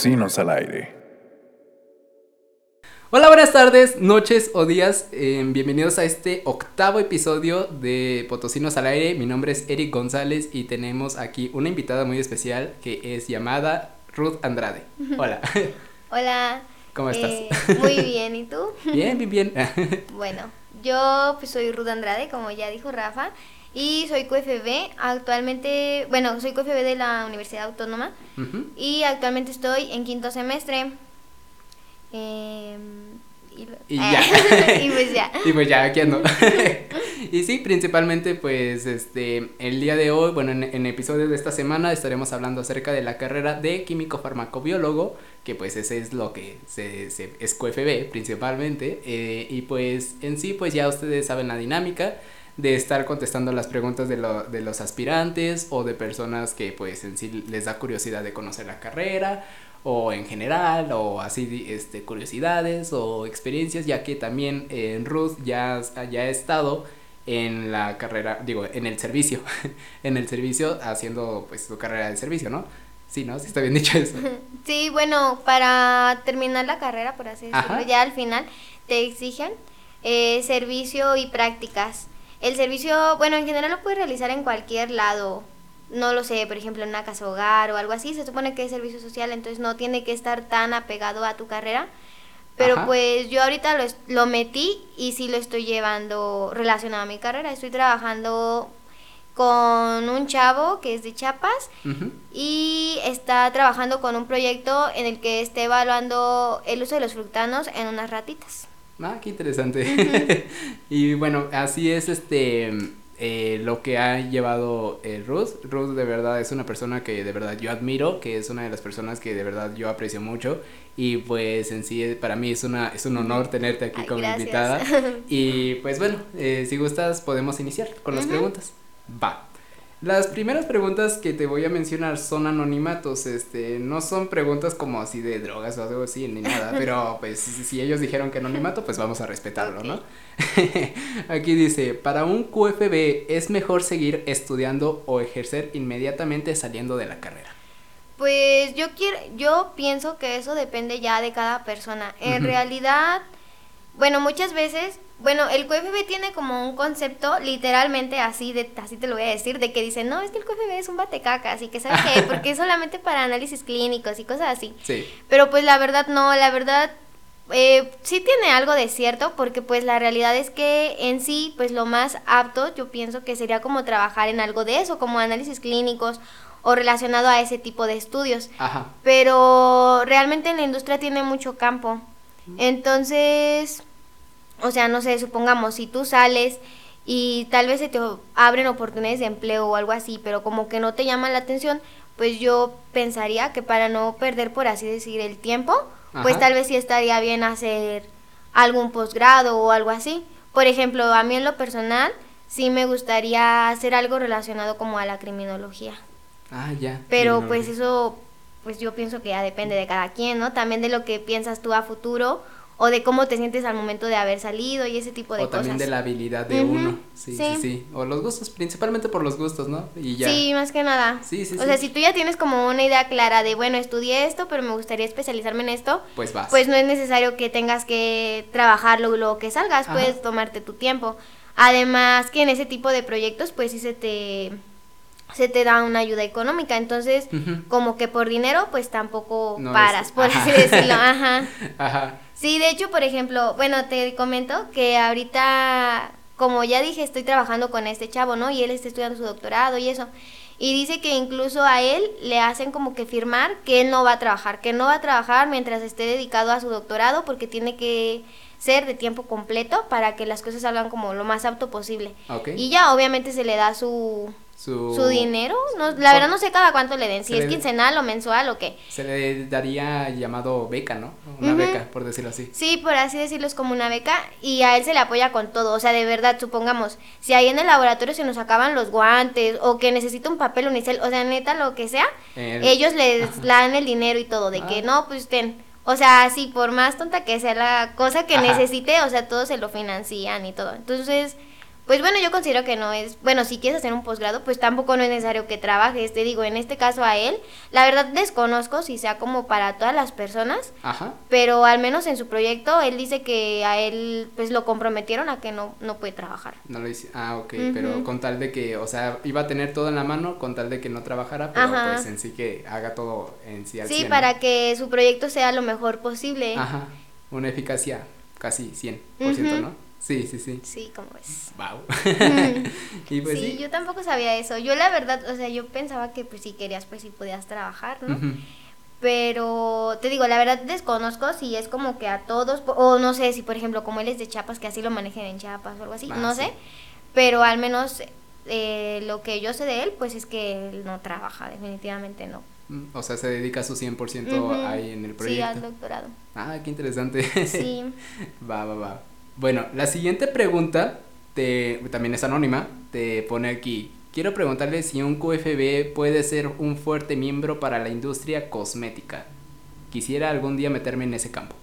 Potosinos al aire. Hola, buenas tardes, noches o días. eh, bienvenidos a este octavo episodio de Potosinos al aire. Mi nombre es Eric González y tenemos aquí una invitada muy especial que es llamada Ruth Andrade. Hola, Hola. ¿cómo estás? eh, muy bien, ¿y tú? Bien, bien, bien. Bueno, yo pues soy Ruth Andrade, como ya dijo Rafa, y soy QFB. Actualmente, bueno, soy QFB de la Universidad Autónoma y actualmente estoy en quinto semestre. Em, y, lo- Y ya. y pues ya. Y pues ya, aquí ando. y sí, principalmente pues este, el día de hoy, bueno, en, en el episodio de esta semana estaremos hablando acerca de la carrera de químico farmacobiólogo, que pues ese es lo que se, se es QFB principalmente. eh, y pues en sí, pues ya ustedes saben la dinámica de estar contestando las preguntas de, lo- de los aspirantes o de personas que pues en sí les da curiosidad de conocer la carrera o en general o así este curiosidades o experiencias ya que también en Ruth ya, ya ha estado en la carrera digo en el servicio en el servicio haciendo pues su carrera de servicio no sí no sí está bien dicho eso Sí, bueno, para terminar la carrera, por así decirlo, Ajá. ya al final te exigen eh, servicio y prácticas. El servicio, bueno, en general lo puedes realizar en cualquier lado. No lo sé, por ejemplo, en una casa hogar o algo así. Se supone que es servicio social, entonces no tiene que estar tan apegado a tu carrera. Pero Ajá. pues yo ahorita lo, lo metí y sí lo estoy llevando relacionado a mi carrera. Estoy trabajando con un chavo que es de Chiapas y está trabajando con un proyecto en el que está evaluando el uso de los fructanos en unas ratitas. Ah, qué interesante. y bueno, así es este eh, lo que ha llevado eh, Ruth. Ruth de verdad es una persona que de verdad yo admiro, que es una de las personas que de verdad yo aprecio mucho. Y pues en sí para mí es una es un honor tenerte aquí Ay, como gracias. invitada. Y pues bueno, eh, si gustas podemos iniciar con las preguntas. Va. Las primeras preguntas que te voy a mencionar son anonimatos, este, no son preguntas como así de drogas o algo así, ni nada, pero pues si ellos dijeron que anonimato, pues vamos a respetarlo, ¿no? Aquí dice, para un QFB es mejor seguir estudiando o ejercer inmediatamente saliendo de la carrera. Pues yo quiero, yo pienso que eso depende ya de cada persona. En realidad, bueno, muchas veces, bueno, el QFB tiene como un concepto literalmente así de, así te lo voy a decir, de que dicen, no, es que el QFB es un batecacas y que sabe qué, porque es solamente para análisis clínicos y cosas así. Sí. Pero pues la verdad no, la verdad eh, sí tiene algo de cierto, porque pues la realidad es que en sí, pues lo más apto yo pienso que sería como trabajar en algo de eso, como análisis clínicos o relacionado a ese tipo de estudios. Ajá. Pero realmente en la industria tiene mucho campo. Entonces, o sea, no sé, supongamos, si tú sales y tal vez se te abren oportunidades de empleo o algo así, pero como que no te llama la atención, pues yo pensaría que para no perder, por así decir, el tiempo, pues tal vez sí estaría bien hacer algún posgrado o algo así. Por ejemplo, a mí en lo personal sí me gustaría hacer algo relacionado como a la criminología. Ah, ya. Pero pues eso, pues yo pienso que ya depende de cada quien, ¿no? También de lo que piensas tú a futuro o de cómo te sientes al momento de haber salido y ese tipo de O cosas. también de la habilidad de uno. Sí, sí, sí. sí, O los gustos, principalmente por los gustos, ¿no? Y ya. Sí, más que nada. Sí, sí, o sí. sea, si tú ya tienes como una idea clara de, bueno, estudié esto, pero me gustaría especializarme en esto, Pues vas. pues no es necesario que tengas que trabajarlo luego que salgas, Ajá. puedes tomarte tu tiempo. Además que en ese tipo de proyectos, pues sí se te se te da una ayuda económica, entonces como que por dinero pues tampoco No paras, es- por así decirlo, ajá. Ajá. Sí, de hecho, por ejemplo, bueno, te comento que ahorita, como ya dije, estoy trabajando con este chavo, ¿no? Y él está estudiando su doctorado y eso. Y dice que incluso a él le hacen como que firmar que él no va a trabajar, que no va a trabajar mientras esté dedicado a su doctorado porque tiene que ser de tiempo completo para que las cosas salgan como lo más apto posible. Ok. Y ya obviamente se le da su, Su, su dinero, no, la verdad no sé cada cuánto le den, si es le- quincenal o mensual o qué. Se le daría llamado beca, ¿no? Una beca, por decirlo así. Sí, por así decirlo, es como una beca y a él se le apoya con todo. O sea, de verdad, supongamos, si ahí en el laboratorio se nos acaban los guantes o que necesita un papel unicel, o sea, neta, lo que sea, El- ellos les dan el dinero y todo, de que Ah. no, pues ten. O sea, sí, por más tonta que sea la cosa que Ajá. necesite, o sea, todos se lo financian y todo. Entonces, pues bueno, yo considero que no es, bueno, si quieres hacer un posgrado, pues tampoco no es necesario que trabajes, te digo, en este caso a él, la verdad desconozco si sea como para todas las personas, Ajá. pero al menos en su proyecto él dice que a él pues lo comprometieron a que no, no puede trabajar. No lo hice. Ah, ok, pero con tal de que, o sea, iba a tener todo en la mano con tal de que no trabajara, pero Ajá. pues en sí que haga todo en sí al Sí, 100, ¿no? para que su proyecto sea lo mejor posible. Ajá. Una eficacia casi 100%, Ujú. ¿no? Sí, sí, sí. Sí, como es. Wow. Y pues sí, sí. yo tampoco sabía eso. Yo la verdad, o sea, yo pensaba que pues si querías, pues sí podías trabajar, ¿no? Pero te digo, la verdad desconozco si es como que a todos, o no sé si por ejemplo como él es de Chiapas, que así lo manejen en Chiapas o algo así, Ah, no sí. sé. Pero al menos eh, lo que yo sé de él, pues es que él no trabaja, definitivamente no. Mm, O sea, se dedica su 100% Ujú. ahí en el Sí, proyecto. al doctorado. Ah, qué interesante. Sí. Va, va, va. Bueno, la siguiente pregunta te, también es anónima. Te pone aquí. Quiero preguntarle si un QFB puede ser un fuerte miembro para la industria cosmética. Quisiera algún día meterme en ese campo.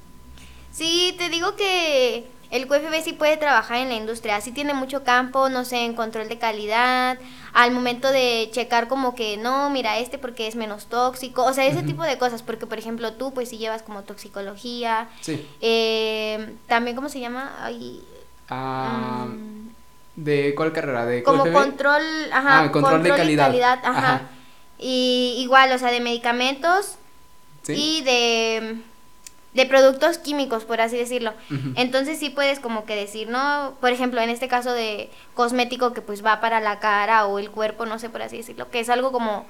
Sí, te digo que el QFB sí puede trabajar en la industria, sí tiene mucho campo, no sé, en control de calidad, al momento de checar como que no, mira este porque es menos tóxico, o sea, ese tipo de cosas, porque por ejemplo tú pues sí llevas como toxicología, Sí. eh, también cómo se llama, Ay, Ah, mm, ¿De cuál carrera? ¿De como control, ajá, Ah, control de y calidad. ajá. Ajá. Y igual, o sea, de medicamentos Sí. y de, de productos químicos, por así decirlo. Entonces sí puedes como que decir, ¿no? Por ejemplo, en este caso de cosmético que pues va para la cara o el cuerpo, no sé por así decirlo, que es algo como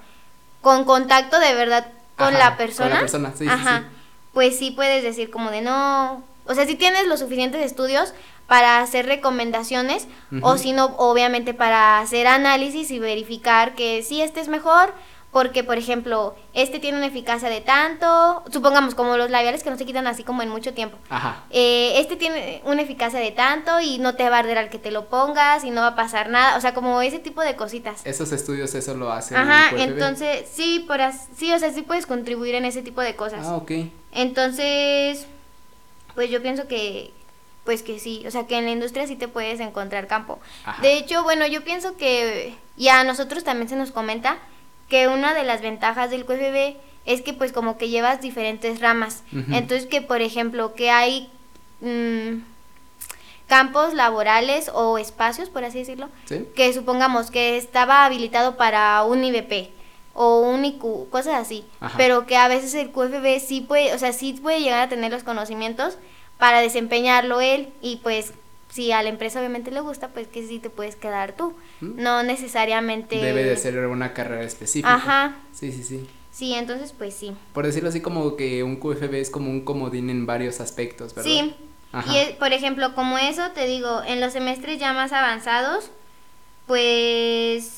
con contacto de verdad con Ajá, la con persona. la persona, sí, sí, Ajá. sí. Pues sí puedes decir como de no, o sea, si tienes los suficientes estudios para hacer recomendaciones o si no, obviamente para hacer análisis y verificar que sí este es mejor porque, por ejemplo, este tiene una eficacia de tanto, supongamos como los labiales que no se quitan así como en mucho tiempo. Ajá. Eh, este tiene una eficacia de tanto y no te va a arder al que te lo pongas y no va a pasar nada, o sea, como ese tipo de cositas. Esos estudios eso lo hace Ajá, entonces sí, por as- sí, o sea, sí puedes contribuir en ese tipo de cosas. Ah, ok. Entonces, pues yo pienso que, pues que sí, o sea, que en la industria sí te puedes encontrar campo. Ajá. De hecho, bueno, yo pienso que, y a nosotros también se nos comenta, que una de las ventajas del QFB es que pues como que llevas diferentes ramas. Entonces que, por ejemplo, que hay mm, campos laborales o espacios, por así decirlo, ¿Sí? que supongamos que estaba habilitado para un IBP o un IQ, cosas así, Ajá. pero que a veces el QFB sí puede, o sea, sí puede llegar a tener los conocimientos para desempeñarlo él y pues si a la empresa obviamente le gusta, pues que sí te puedes quedar tú, Mm. no necesariamente Debe de ser una carrera específica. Ajá. Sí, sí, sí. Sí, entonces pues sí. Por decirlo así, como que un QFB es como un comodín en varios aspectos, ¿verdad? Sí. Ajá. Y por ejemplo, como eso te digo, en los semestres ya más avanzados, pues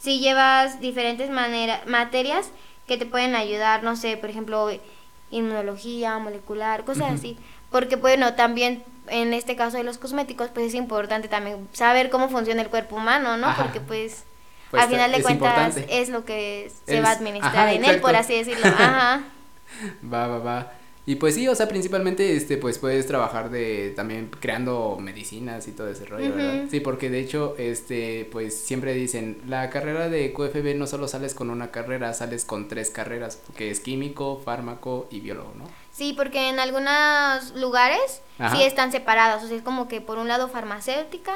si llevas diferentes manera- materias que te pueden ayudar, no sé, por ejemplo, inmunología, molecular, cosas así. Porque bueno, también en este caso de los cosméticos, pues es importante también saber cómo funciona el cuerpo humano, ¿no? Ajá. Porque pues, Pues, al final de cuentas importante. es lo que se Es- va a administrar ajá, en él, por así decirlo. Ajá. Va, va, va. Y pues sí, o sea, principalmente, este, pues puedes trabajar de, también creando medicinas y todo ese rollo, ¿verdad? Sí, porque de hecho, este, pues siempre dicen, la carrera de QFB no solo sales con una carrera, sales con tres carreras, que es químico, fármaco y biólogo, ¿no? Sí, porque en algunos lugares Ajá. sí están separados, o sea, es como que por un lado farmacéutica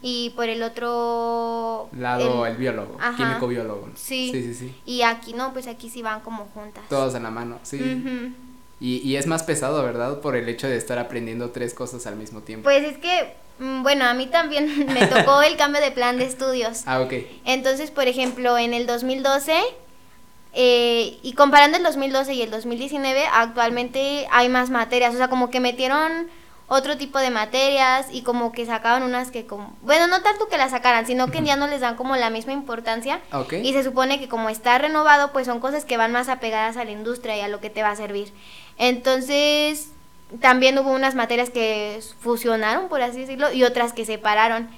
y por el otro Lado el, biólogo, Ajá. químico biólogo. Sí. Sí, sí, sí. Y aquí no, pues aquí sí van como juntas. Todos en la mano, sí. Y, y es más pesado, ¿verdad? Por el hecho de estar aprendiendo tres cosas al mismo tiempo. Pues es que, mm, bueno, a mí también me tocó el cambio de plan de estudios. ah, ok. Entonces, por ejemplo, en el 2012, eh, y comparando el 2012 y el 2019, actualmente hay más materias, o sea, como que metieron otro tipo de materias y como que sacaban unas que como, bueno, no tanto que las sacaran, sino que ya no les dan como la misma importancia. Y se supone que como está renovado, pues son cosas que van más apegadas a la industria y a lo que te va a servir. Entonces, también hubo unas materias que fusionaron, por así decirlo, y otras que separaron.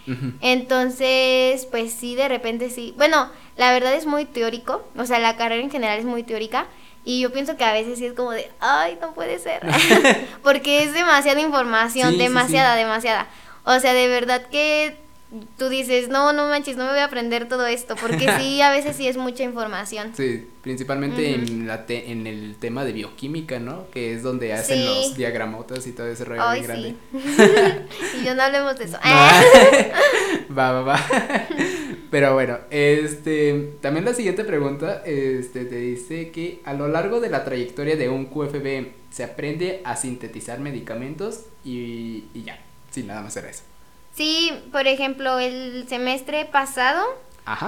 Entonces, pues sí, de repente sí. Bueno, la verdad es muy teórico, o sea, la carrera en general es muy teórica. Y yo pienso que a veces sí es como de, ay, no puede ser. Porque es demasiada información, Sí, sí, demasiada, demasiada. O sea, de verdad que tú dices, no, no manches, no me voy a aprender todo esto, porque sí, a veces sí es mucha información. Sí, principalmente en, la en el tema de bioquímica, ¿no? Que es donde hacen los diagramotas y todo ese rollo Ay, grande. Sí. y yo no hablemos de eso. va, va, va. Pero bueno, este, también la siguiente pregunta, este, te dice que a lo largo de la trayectoria de un QFB se aprende a sintetizar medicamentos y, y ya, sin nada más era eso. Sí, por ejemplo, el semestre pasado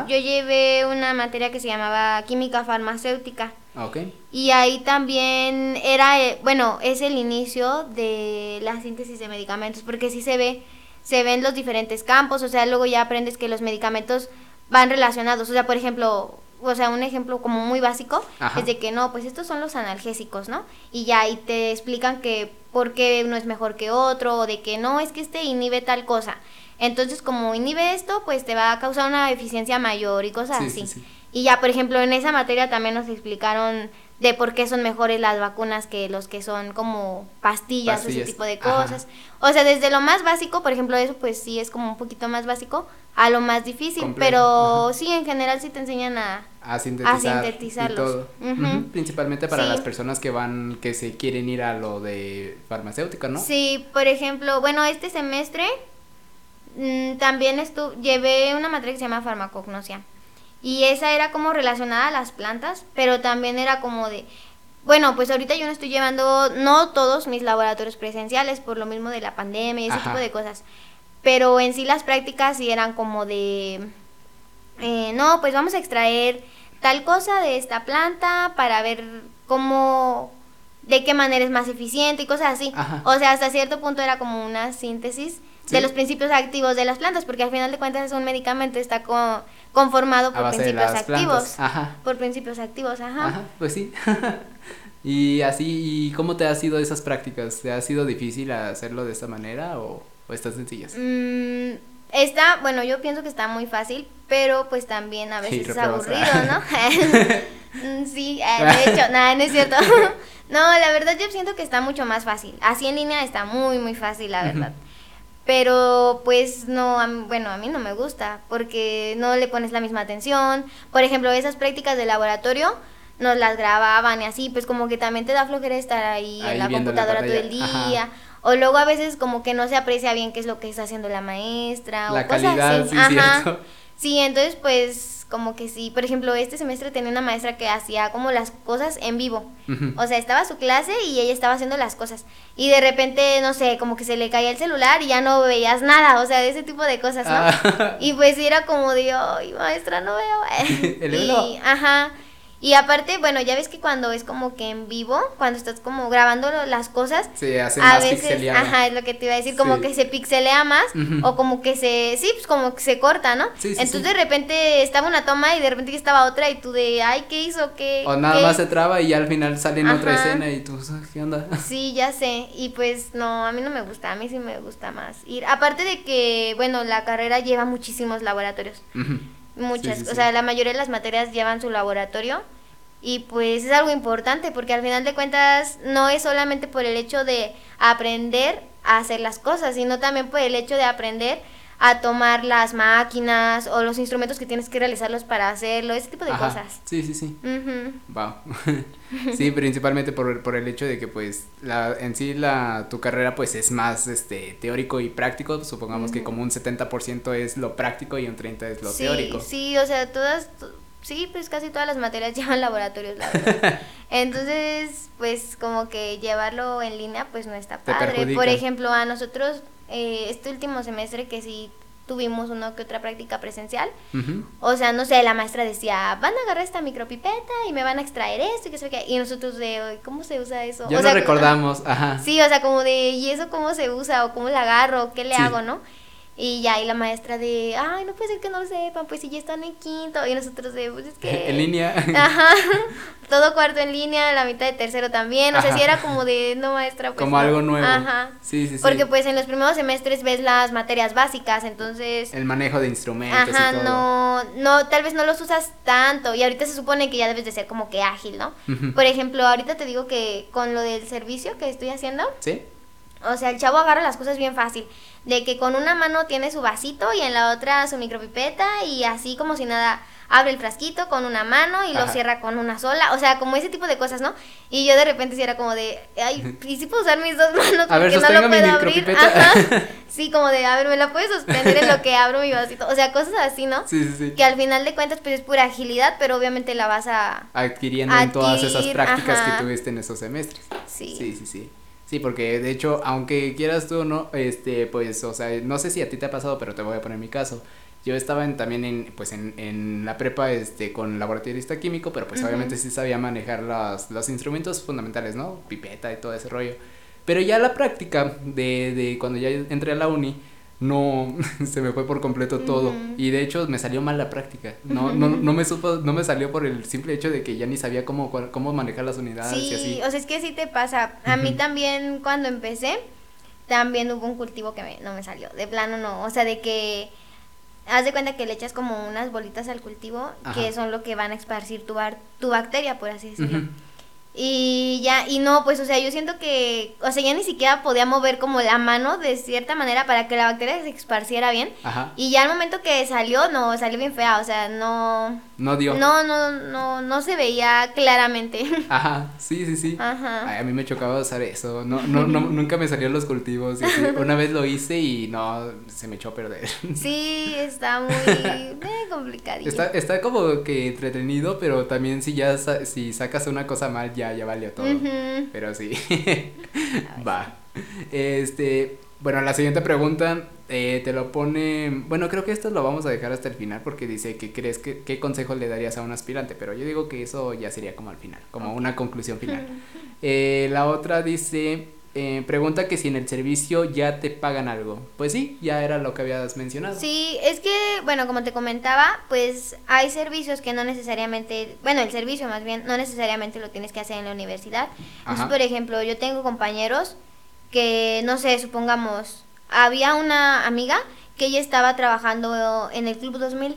yo llevé una materia que se llamaba química farmacéutica. Okay. Y ahí también era, eh, bueno, es el inicio de la síntesis de medicamentos, porque sí se ve, se ven los diferentes campos, o sea, luego ya aprendes que los medicamentos van relacionados, o sea, por ejemplo, o sea, un ejemplo como muy básico es de que no, pues estos son los analgésicos, ¿no? Y ya ahí te explican que por qué uno es mejor que otro, o de que no, es que este inhibe tal cosa. Entonces, como inhibe esto, pues te va a causar una eficiencia mayor y cosas así. Y ya, por ejemplo, en esa materia también nos explicaron de por qué son mejores las vacunas que los que son como pastillas, o ese tipo de cosas. O sea, desde lo más básico, por ejemplo, eso pues sí es como un poquito más básico, a lo más difícil, pero sí, en general sí te enseñan a, a, sintetizarlos. Principalmente para las personas que van, que se quieren ir a lo de farmacéutica, ¿no? Sí, por ejemplo, bueno, este semestre mm, también estuve, llevé una materia que se llama farmacognosia. Y esa era como relacionada a las plantas, pero también era como de, bueno, pues ahorita yo no estoy llevando, no todos mis laboratorios presenciales por lo mismo de la pandemia y ese tipo de cosas. Pero en sí las prácticas sí eran como de, eh, no, pues vamos a extraer tal cosa de esta planta para ver cómo, de qué manera es más eficiente y cosas así. O sea, hasta cierto punto era como una síntesis de los principios activos de las plantas, porque al final de cuentas es un medicamento, está conformado por principios activos. Por principios activos, ajá. Ajá, pues sí. y así, ¿y cómo te ha sido esas prácticas? ¿Te ha sido difícil hacerlo de esta manera o, o están sencillas? Mm, está, bueno, yo pienso que está muy fácil, pero pues también a veces es aburrido, ¿no? Mm, sí, eh, de hecho, nada, no es cierto. no, la verdad yo siento que está mucho más fácil. Así en línea está muy, muy fácil, la verdad. Pero pues no, bueno, a mí no me gusta porque no le pones la misma atención. Por ejemplo, esas prácticas de laboratorio nos las grababan y así, pues como que también te da flojera estar ahí, en la computadora todo el día. O luego a veces como que no se aprecia bien qué es lo que está haciendo la maestra la o calidad, cosas así. Sí, Ajá. Sí, entonces pues como que sí, por ejemplo, este semestre tenía una maestra que hacía como las cosas en vivo. O sea, estaba su clase y ella estaba haciendo las cosas. Y de repente, no sé, como que se le caía el celular y ya no veías nada, o sea, de ese tipo de cosas, ¿no? Ah. Y pues era como de, ay, maestra, no veo. el y, ajá. Y aparte, bueno, ya ves que cuando es como que en vivo, cuando estás como grabando las cosas, se hace a veces, ajá, es lo que te iba a decir, como que se pixelea más o como que se, sí, pues como que se corta, ¿no? Entonces de repente estaba una toma y de repente estaba otra y tú de, ay, ¿qué hizo? ¿Qué? O nada más se traba y ya al final sale en otra escena y tú, ¿qué onda? Sí, ya sé. Y pues no, a mí no me gusta, a mí sí me gusta más ir. Aparte de que, bueno, la carrera lleva muchísimos laboratorios. Muchas, o sea, la mayoría de las materias llevan su laboratorio y pues es algo importante porque al final de cuentas no es solamente por el hecho de aprender a hacer las cosas, sino también por el hecho de aprender a tomar las máquinas o los instrumentos que tienes que realizarlos para hacerlo, ese tipo de cosas. Sí, sí, sí. Wow. sí, principalmente por, por el hecho de que pues la, en sí la, tu carrera pues es más este teórico y práctico, supongamos que como un 70% es lo práctico y un 30% es lo teórico. Sí, o sea, todas sí, pues casi todas las materias llevan laboratorios, la verdad. Entonces, pues como que llevarlo en línea, pues no está padre. Por ejemplo, a nosotros, eh, este último semestre que sí tuvimos una que otra práctica presencial, o sea, no sé, la maestra decía, van a agarrar esta micropipeta y me van a extraer esto y que sé qué, y nosotros de, ¿cómo se usa eso? Ya o recordamos, ajá. Sí, o sea, como de, ¿y eso cómo se usa? o cómo la agarro, qué le hago, ¿no? Y ya, y la maestra de, ay, no puede ser que no lo sepan, pues si ya están en quinto. Y nosotros de, pues es que. en línea. Ajá. Todo cuarto en línea, la mitad de tercero también. O sea, si era como de, no, maestra, pues. Como algo nuevo. Ajá. Sí, sí, sí. Porque pues en los primeros semestres ves las materias básicas, entonces. El manejo de instrumentos. Ajá, y todo. no, no, tal vez no los usas tanto. Y ahorita se supone que ya debes de ser como que ágil, ¿no? Por ejemplo, ahorita te digo que con lo del servicio que estoy haciendo. Sí. O sea, el chavo agarra las cosas bien fácil de que con una mano tiene su vasito y en la otra su micropipeta y así como si nada abre el frasquito con una mano y lo cierra con una sola, o sea, como ese tipo de cosas, ¿no? Y yo de repente sí era como de, ay, ¿y si puedo usar mis dos manos A ver, porque no lo puedo abrir? Ajá. Sí, como de, a ver, ¿me la puedes sostener en lo que abro mi vasito? O sea, cosas así, ¿no? Sí, sí, sí. Que al final de cuentas pues es pura agilidad, pero obviamente la vas a... Adquiriendo en todas esas Adquirir, prácticas ajá. que tuviste en esos semestres. Sí. Sí, sí, sí. Sí, porque de hecho, aunque quieras tú no, este, pues, o sea, no sé si a ti te ha pasado, pero te voy a poner mi caso. Yo estaba en, también en, pues, en, en la prepa, este, con laboratorista químico, pero pues Ujú. obviamente sí sabía manejar los, los instrumentos fundamentales, ¿no? Pipeta y todo ese rollo. Pero ya la práctica de, de cuando ya entré a la uni, no, se me fue por completo todo. Y de hecho me salió mal la práctica. No, no, no me supo, no me salió por el simple hecho de que ya ni sabía cómo, cómo manejar las unidades y Sí, así. o sea, es que sí te pasa. A mí también cuando empecé, también hubo un cultivo que me- no me salió. De plano no, o sea, de que haz de cuenta que le echas como unas bolitas al cultivo Ajá. que son lo que van a esparcir tu, bar- tu bacteria, por así decirlo. Y ya, y no, pues, o sea, yo siento que, o sea, ya ni siquiera podía mover como la mano de cierta manera para que la bacteria se esparciera bien. Ajá. Y ya al momento que salió, no, salió bien fea, o sea, no, No dio. no, no, no, no se veía claramente. Ajá, sí, sí, sí. Ajá. Ay, a mí me chocaba usar eso. No, no, no, nunca me salían los cultivos. y así. Una vez lo hice y no, se me echó a perder. Sí, está muy eh, complicadillo. Está, está como que entretenido, pero también si ya sa- si sacas una cosa mal, ya, ya valió todo. Pero sí. Va. Este, bueno, la siguiente pregunta eh, te lo pone. Bueno, creo que esto lo vamos a dejar hasta el final porque dice que crees que qué consejo le darías a un aspirante, pero yo digo que eso ya sería como al final, como una conclusión final. Eh, la otra dice. Eh, pregunta que si en el servicio ya te pagan algo. Pues sí, ya era lo que habías mencionado. Sí, es que, bueno, como te comentaba, pues hay servicios que no necesariamente, bueno, el servicio más bien, no necesariamente lo tienes que hacer en la universidad. Entonces, por ejemplo, yo tengo compañeros que, no sé, supongamos, había una amiga que ella estaba trabajando en el Club 2000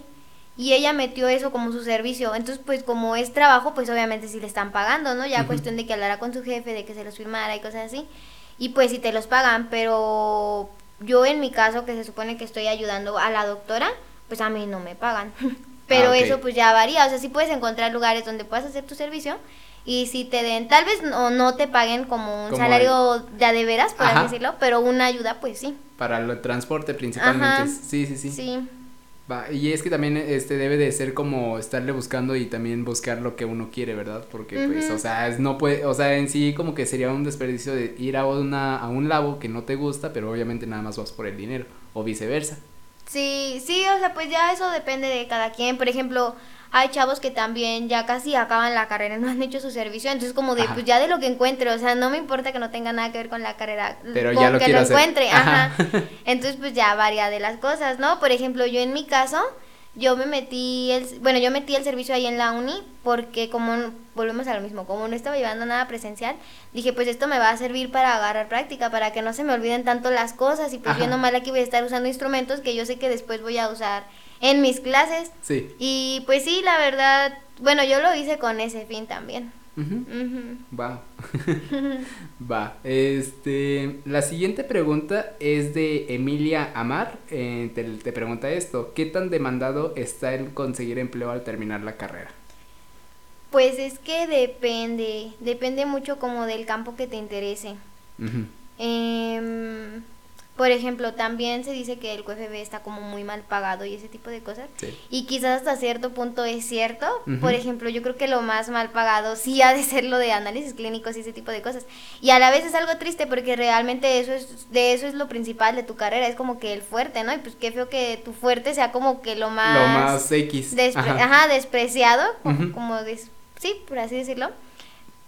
y ella metió eso como su servicio. Entonces, pues como es trabajo, pues obviamente sí le están pagando, ¿no? Ya cuestión de que hablara con su jefe, de que se los firmara y cosas así. Y pues sí te los pagan, pero yo en mi caso, que se supone que estoy ayudando a la doctora, pues a mí no me pagan. Pero Ah, eso pues ya varía, o sea, sí puedes encontrar lugares donde puedas hacer tu servicio y si te den, tal vez no, no te paguen como un Como salario de a de veras, por Ajá. así decirlo, pero una ayuda pues sí. Para el transporte principalmente. Ajá. Sí, sí, sí. Sí. Va, y es que también este debe de ser como estarle buscando y también buscar lo que uno quiere, ¿verdad? Porque pues, o sea, es- no puede, o sea, en sí como que sería un desperdicio de ir a una a un labo que no te gusta, pero obviamente nada más vas por el dinero o viceversa. Sí, sí, o sea, pues ya eso depende de cada quien. Por ejemplo, hay chavos que también ya casi acaban la carrera, no han hecho su servicio, entonces como de, Ajá. pues ya de lo que encuentre, o sea, no me importa que no tenga nada que ver con la carrera, Pero con ya lo que quiero lo hacer. encuentre, ajá. Ajá. Entonces pues ya varía de las cosas, ¿no? Por ejemplo, yo en mi caso, yo me metí, el, bueno, yo metí el servicio ahí en la uni porque como, volvemos a lo mismo, como no estaba llevando nada presencial, dije pues esto me va a servir para agarrar práctica, para que no se me olviden tanto las cosas y pues Ajá. yo nomás aquí voy a estar usando instrumentos que yo sé que después voy a usar en mis clases. Sí. Y pues sí, la verdad, bueno, yo lo hice con ese fin también. Va. Va. Este, la siguiente pregunta es de Emilia Amar. eh, te, te pregunta esto: ¿Qué tan demandado está el conseguir empleo al terminar la carrera? Pues es que depende, depende mucho como del campo que te interese. Ujú. Em, por ejemplo, también se dice que el QFB está como muy mal pagado y ese tipo de cosas. Sí. Y quizás hasta cierto punto es cierto. Por ejemplo, yo creo que lo más mal pagado sí ha de ser lo de análisis clínicos y ese tipo de cosas. Y a la vez es algo triste porque realmente eso es de eso es lo principal de tu carrera, es como que el fuerte, ¿no? Y pues qué feo que tu fuerte sea como que lo más Lo más X. despre- Ajá. ajá, despreciado, co- Ujú. como des- sí, por así decirlo.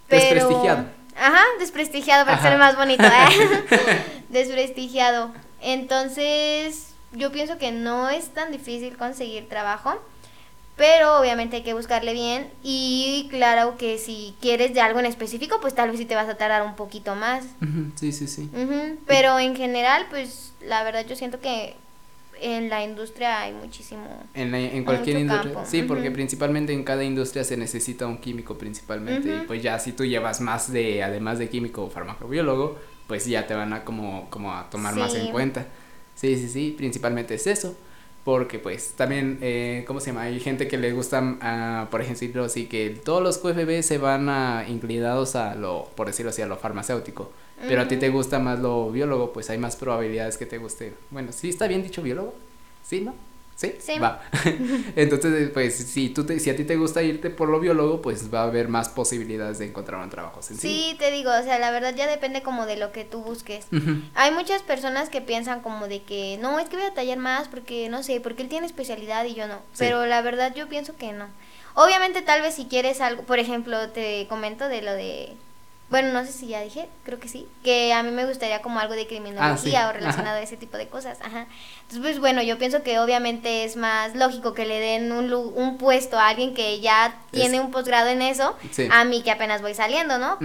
Desprestigiado. Ajá, desprestigiado para Ajá. ser más bonito. ¿eh? desprestigiado. Entonces, yo pienso que no es tan difícil conseguir trabajo, pero obviamente hay que buscarle bien y claro que si quieres de algo en específico, pues tal vez sí te vas a tardar un poquito más. Sí, sí, sí. Pero en general, pues la verdad yo siento que en la industria hay muchísimo. En, la- en cualquier industria. campo, Sí, porque principalmente en cada industria se necesita un químico principalmente. Y pues ya si tú llevas más de, además de químico o farmacobiólogo, pues ya te van a como, como a tomar más en cuenta. Sí, sí, sí, principalmente es eso. Porque pues también, eh, ¿cómo se llama? Hay gente que le gusta, ah, por ejemplo, así que todos los QFB se van a, inclinados a lo, por decirlo así, a lo farmacéutico. Pero a ti te gusta más lo biólogo, pues hay más probabilidades que te guste. Bueno, ¿sí está bien dicho biólogo? ¿Sí, no? ¿Sí? Sí. Va. Entonces, pues, si, tú te, si a ti te gusta irte por lo biólogo, pues va a haber más posibilidades de encontrar un trabajo sencillo. Sí, te digo, o sea, la verdad ya depende como de lo que tú busques. Hay muchas personas que piensan como de que, no, es que voy a tallar más porque, no sé, porque él tiene especialidad y yo no. Pero la verdad yo pienso que no. Obviamente tal vez si quieres algo, por ejemplo, te comento de lo de bueno, no sé si ya dije, creo que sí, que a mí me gustaría como algo de criminología Ah, o relacionado a ese tipo de cosas, ajá. Entonces, pues bueno, yo pienso que obviamente es más lógico que le den un, un puesto a alguien que ya tiene Es- un posgrado en eso, Sí. a mí que apenas voy saliendo, ¿no?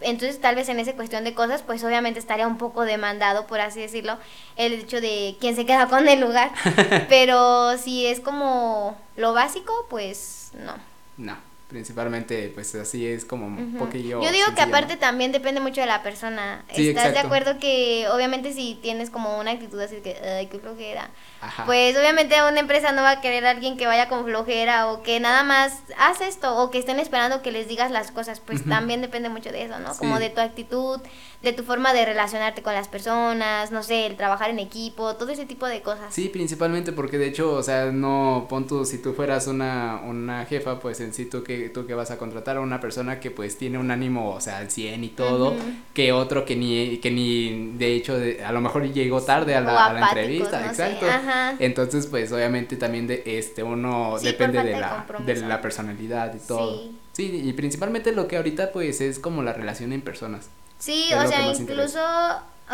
Entonces, tal vez en esa cuestión de cosas, pues obviamente estaría un poco demandado, por así decirlo, el hecho de quién se queda con el lugar. Pero si es como lo básico, pues no. No, principalmente, pues así es como un poquillo. Yo digo que aparte también depende mucho de la persona. Sí, ¿Estás de acuerdo que obviamente si tienes como una actitud así que, ay, qué flojera? Ajá. Pues obviamente una empresa no va a querer a alguien que vaya con flojera o que nada más hace esto o que estén esperando que les digas las cosas. Pues también depende mucho de eso, ¿no? Como de tu actitud, de tu forma de relacionarte con las personas, no sé, el trabajar en equipo, todo ese tipo de cosas. Sí, principalmente porque de hecho, o sea, no, pon tú, si tú fueras una, una jefa, pues en sí tú que, tú que vas a contratar a una persona que pues tiene un ánimo, o sea, al 100 y todo, que otro que ni, que ni, de hecho, de- a lo mejor llegó tarde a O la, a la entrevista, no sé, exacto. ajá. Entonces, pues obviamente también de este, uno Sí, depende de la, de la personalidad y todo. Sí. Sí, y principalmente lo que ahorita pues es como la relación en personas. Sí, o sea, incluso,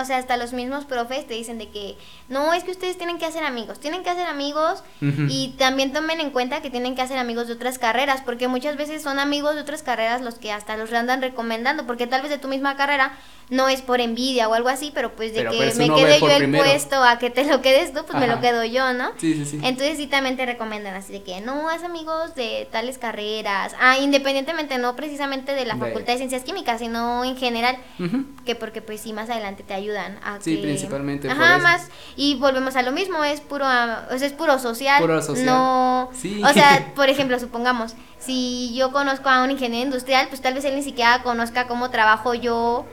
o sea, hasta los mismos profes te dicen de que no, es que ustedes tienen que hacer amigos, tienen que hacer amigos y también tomen en cuenta que tienen que hacer amigos de otras carreras, porque muchas veces son amigos de otras carreras los que hasta los andan recomendando, porque tal vez de tu misma carrera no es por envidia o algo así, pero pues de Pero, que pues, me quede yo el primero. puesto a que te lo quedes tú, pues me lo quedo yo, ¿no? Sí, sí, sí. Entonces sí también te recomiendan así de que no haz amigos de tales carreras, ah, independientemente no precisamente de la De- Facultad de Ciencias Químicas, sino en general, que porque pues sí más adelante te ayudan a Sí, que principalmente por ajá eso. más y volvemos a lo mismo es puro o sea, es puro social Puro social. no Sí. o sea por ejemplo supongamos si yo conozco a un ingeniero industrial pues tal vez él ni siquiera conozca cómo trabajo yo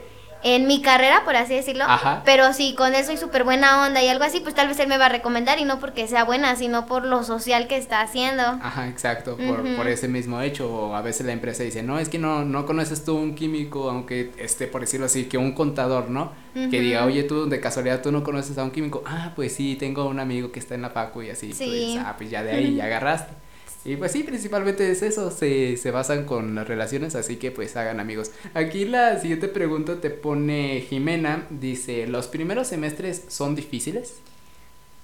en mi carrera, por así decirlo. Ajá. Pero si con él soy súper buena onda y algo así, pues tal vez él me va a recomendar y no porque sea buena, sino por lo social que está haciendo. Ajá, exacto, por, por ese mismo hecho. O a veces la empresa dice, no, es que no, no conoces tú un químico, aunque esté, por decirlo así, que un contador, ¿no? Que diga, oye, tú de casualidad tú no conoces a un químico. Ah, pues sí, tengo un amigo que está en la facu y así. Sí. Pues, ah, pues ya de ahí ya agarraste. Y pues sí, principalmente es eso, se, se basan con las relaciones, así que pues hagan amigos. Aquí la siguiente pregunta te pone Jimena, dice, ¿los primeros semestres son difíciles?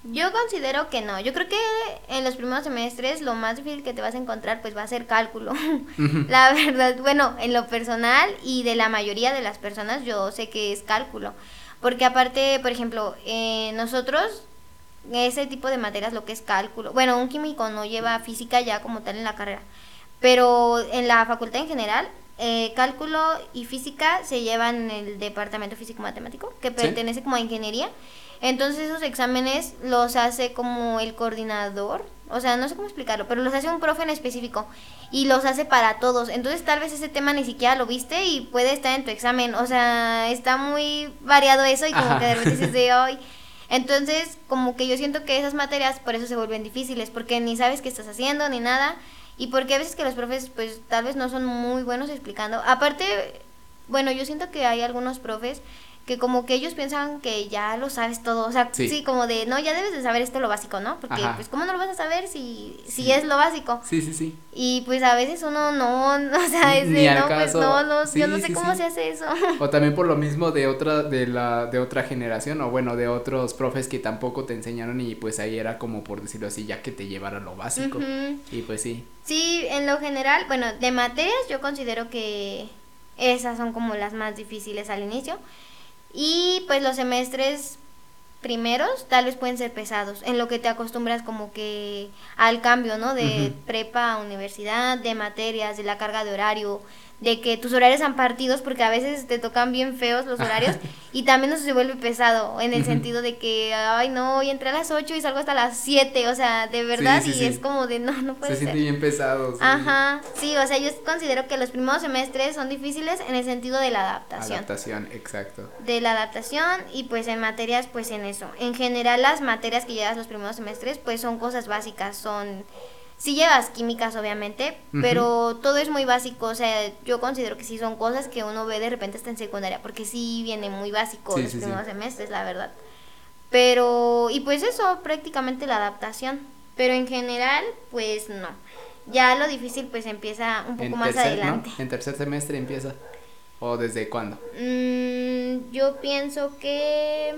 Yo considero que no. Yo creo que en los primeros semestres lo más difícil que te vas a encontrar pues va a ser cálculo. La verdad, bueno, en lo personal y de la mayoría de las personas yo sé que es cálculo. Porque aparte, por ejemplo, eh, nosotros ese tipo de materias, lo que es cálculo, bueno, un químico no lleva física ya como tal en la carrera, pero en la facultad en general, eh, cálculo y física se llevan en el departamento físico-matemático, que pertenece como a ingeniería. Entonces esos exámenes los hace como el coordinador, o sea, no sé cómo explicarlo, pero los hace un profe en específico y los hace para todos. Entonces tal vez ese tema ni siquiera lo viste y puede estar en tu examen. O sea, está muy variado eso y como Ajá. que de repente dices de hoy. Entonces, como que yo siento que esas materias por eso se vuelven difíciles, porque ni sabes qué estás haciendo ni nada. Y porque a veces que los profes, pues tal vez no son muy buenos explicando. Aparte, bueno, yo siento que hay algunos profes que como que ellos piensan que ya lo sabes todo, o sea, Sí. sí, como de, no, ya debes de saber esto lo básico, ¿no? Porque Ajá. pues cómo no lo vas a saber si, si Sí. es lo básico. Sí, sí, sí. Y pues a veces uno no, o sea, es de, no, pues no, no, Sí, yo no sé cómo se hace eso. O también por lo mismo de otra, de la, de otra generación, o bueno, de otros profes que tampoco te enseñaron y pues ahí era como por decirlo así, ya que te llevara lo básico. Y pues sí. Sí, en lo general, bueno, de materias yo considero que esas son como las más difíciles al inicio. Y pues los semestres primeros tal vez pueden ser pesados, en lo que te acostumbras como que al cambio, ¿no? De prepa a universidad, de materias, de la carga de horario, de que tus horarios están partidos porque a veces te tocan bien feos los horarios y también eso se vuelve pesado en el sentido de que, ay no, hoy entré a las 8 y salgo hasta las 7, o sea, de verdad y es como de no, no puede se siente bien pesado. Ajá, sí, o sea, yo considero que los primeros semestres son difíciles en el sentido de la adaptación. Adaptación, exacto. De la adaptación y pues en materias pues en eso. En general las materias que llevas los primeros semestres pues son cosas básicas, son Sí llevas químicas, obviamente, pero todo es muy básico. O sea, yo considero que sí son cosas que uno ve de repente hasta en secundaria, porque sí viene muy básico los primeros semestres, la verdad. Pero, y pues eso, prácticamente la adaptación. Pero en general, pues no. Ya lo difícil pues empieza un poco más adelante. En tercer semestre empieza. ¿O desde cuándo? Mm, yo pienso que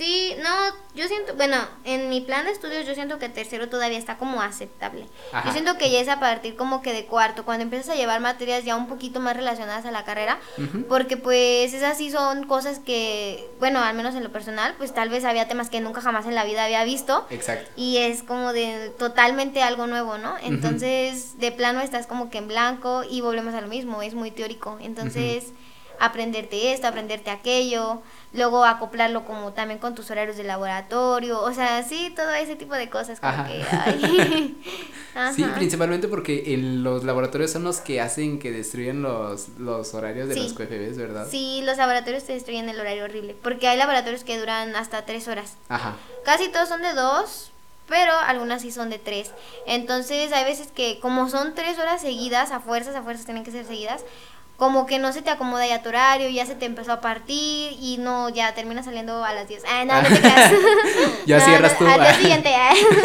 Sí, no, yo siento, bueno, en mi plan de estudios yo siento que tercero todavía está como aceptable. Yo siento que ya es a partir como que de cuarto, cuando empiezas a llevar materias ya un poquito más relacionadas a la carrera, porque pues esas sí son cosas que, bueno, al menos en lo personal, pues tal vez había temas que nunca jamás en la vida había visto. Exacto. Y es como de totalmente algo nuevo, ¿no? Entonces, de plano estás como que en blanco y volvemos a lo mismo, es muy teórico. Entonces, aprenderte esto, aprenderte aquello luego acoplarlo como también con tus horarios de laboratorio, o sea, sí, todo ese tipo de cosas como que Sí, principalmente porque en los laboratorios son los que hacen que destruyen los, los horarios de los QFBs, ¿verdad? Sí, los laboratorios te destruyen el horario horrible, porque hay laboratorios que duran hasta tres horas. Ajá. Casi todos son de dos, pero algunas sí son de tres. Entonces hay veces que como son tres horas seguidas, a fuerzas, a fuerzas tienen que ser seguidas, como que no se te acomoda ya tu horario, ya se te empezó a partir y no, ya termina saliendo a las 10. Ah, no, no te quedas. ya cierras tú. Al día siguiente.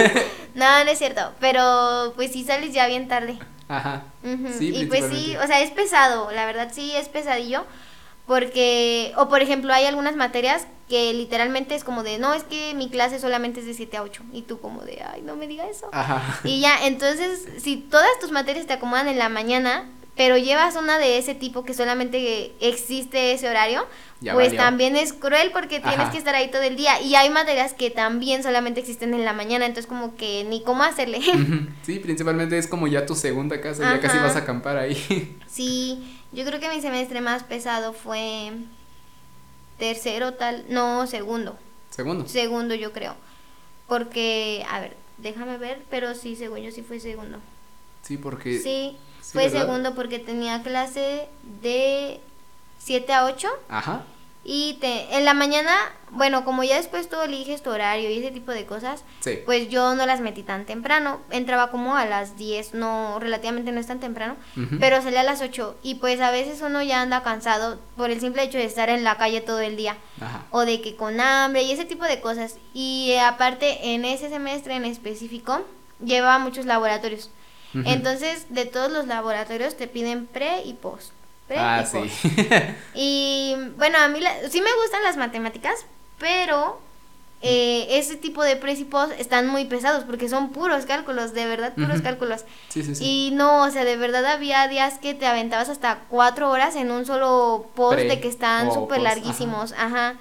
no, no es cierto, pero pues sí sales ya bien tarde. Ajá. sí, y pues sí, o sea, es pesado, la verdad sí es pesadillo. Porque, o por ejemplo, hay algunas materias que literalmente es como de, no, es que mi clase solamente es de 7 a 8. Y tú como de, ay, no me diga eso. Ajá. Y ya, entonces, si todas tus materias te acomodan en la mañana, pero llevas una de ese tipo que solamente existe ese horario, pues también es cruel porque tienes que estar ahí todo el día. Y hay materias que también solamente existen en la mañana, entonces como que ni cómo hacerle. Sí, principalmente es como ya tu segunda casa, ya casi vas a acampar ahí. Sí, yo creo que mi semestre más pesado fue tercero tal, no, segundo. Segundo. Segundo yo creo. Porque, a ver, déjame ver, pero sí, según yo sí fue segundo. Sí, porque... Sí fue segundo porque tenía clase de 7 a 8. Ajá. Y te, en la mañana, bueno, como ya después tú eliges tu horario y ese tipo de cosas, pues yo no las metí tan temprano. Entraba como a las 10, no, relativamente no es tan temprano, pero salía a las 8. Y pues a veces uno ya anda cansado por el simple hecho de estar en la calle todo el día. O de que con hambre y ese tipo de cosas. Y aparte, en ese semestre en específico, llevaba muchos laboratorios. Entonces, de todos los laboratorios te piden pre y post. Pre ah, y sí. y bueno, a mí sí me gustan las matemáticas, pero eh, ese tipo de pre y post están muy pesados porque son puros cálculos, de verdad, puros cálculos. Sí, sí, sí. Y no, o sea, de verdad había días que te aventabas hasta cuatro horas en un solo post de que están súper larguísimos. ajá.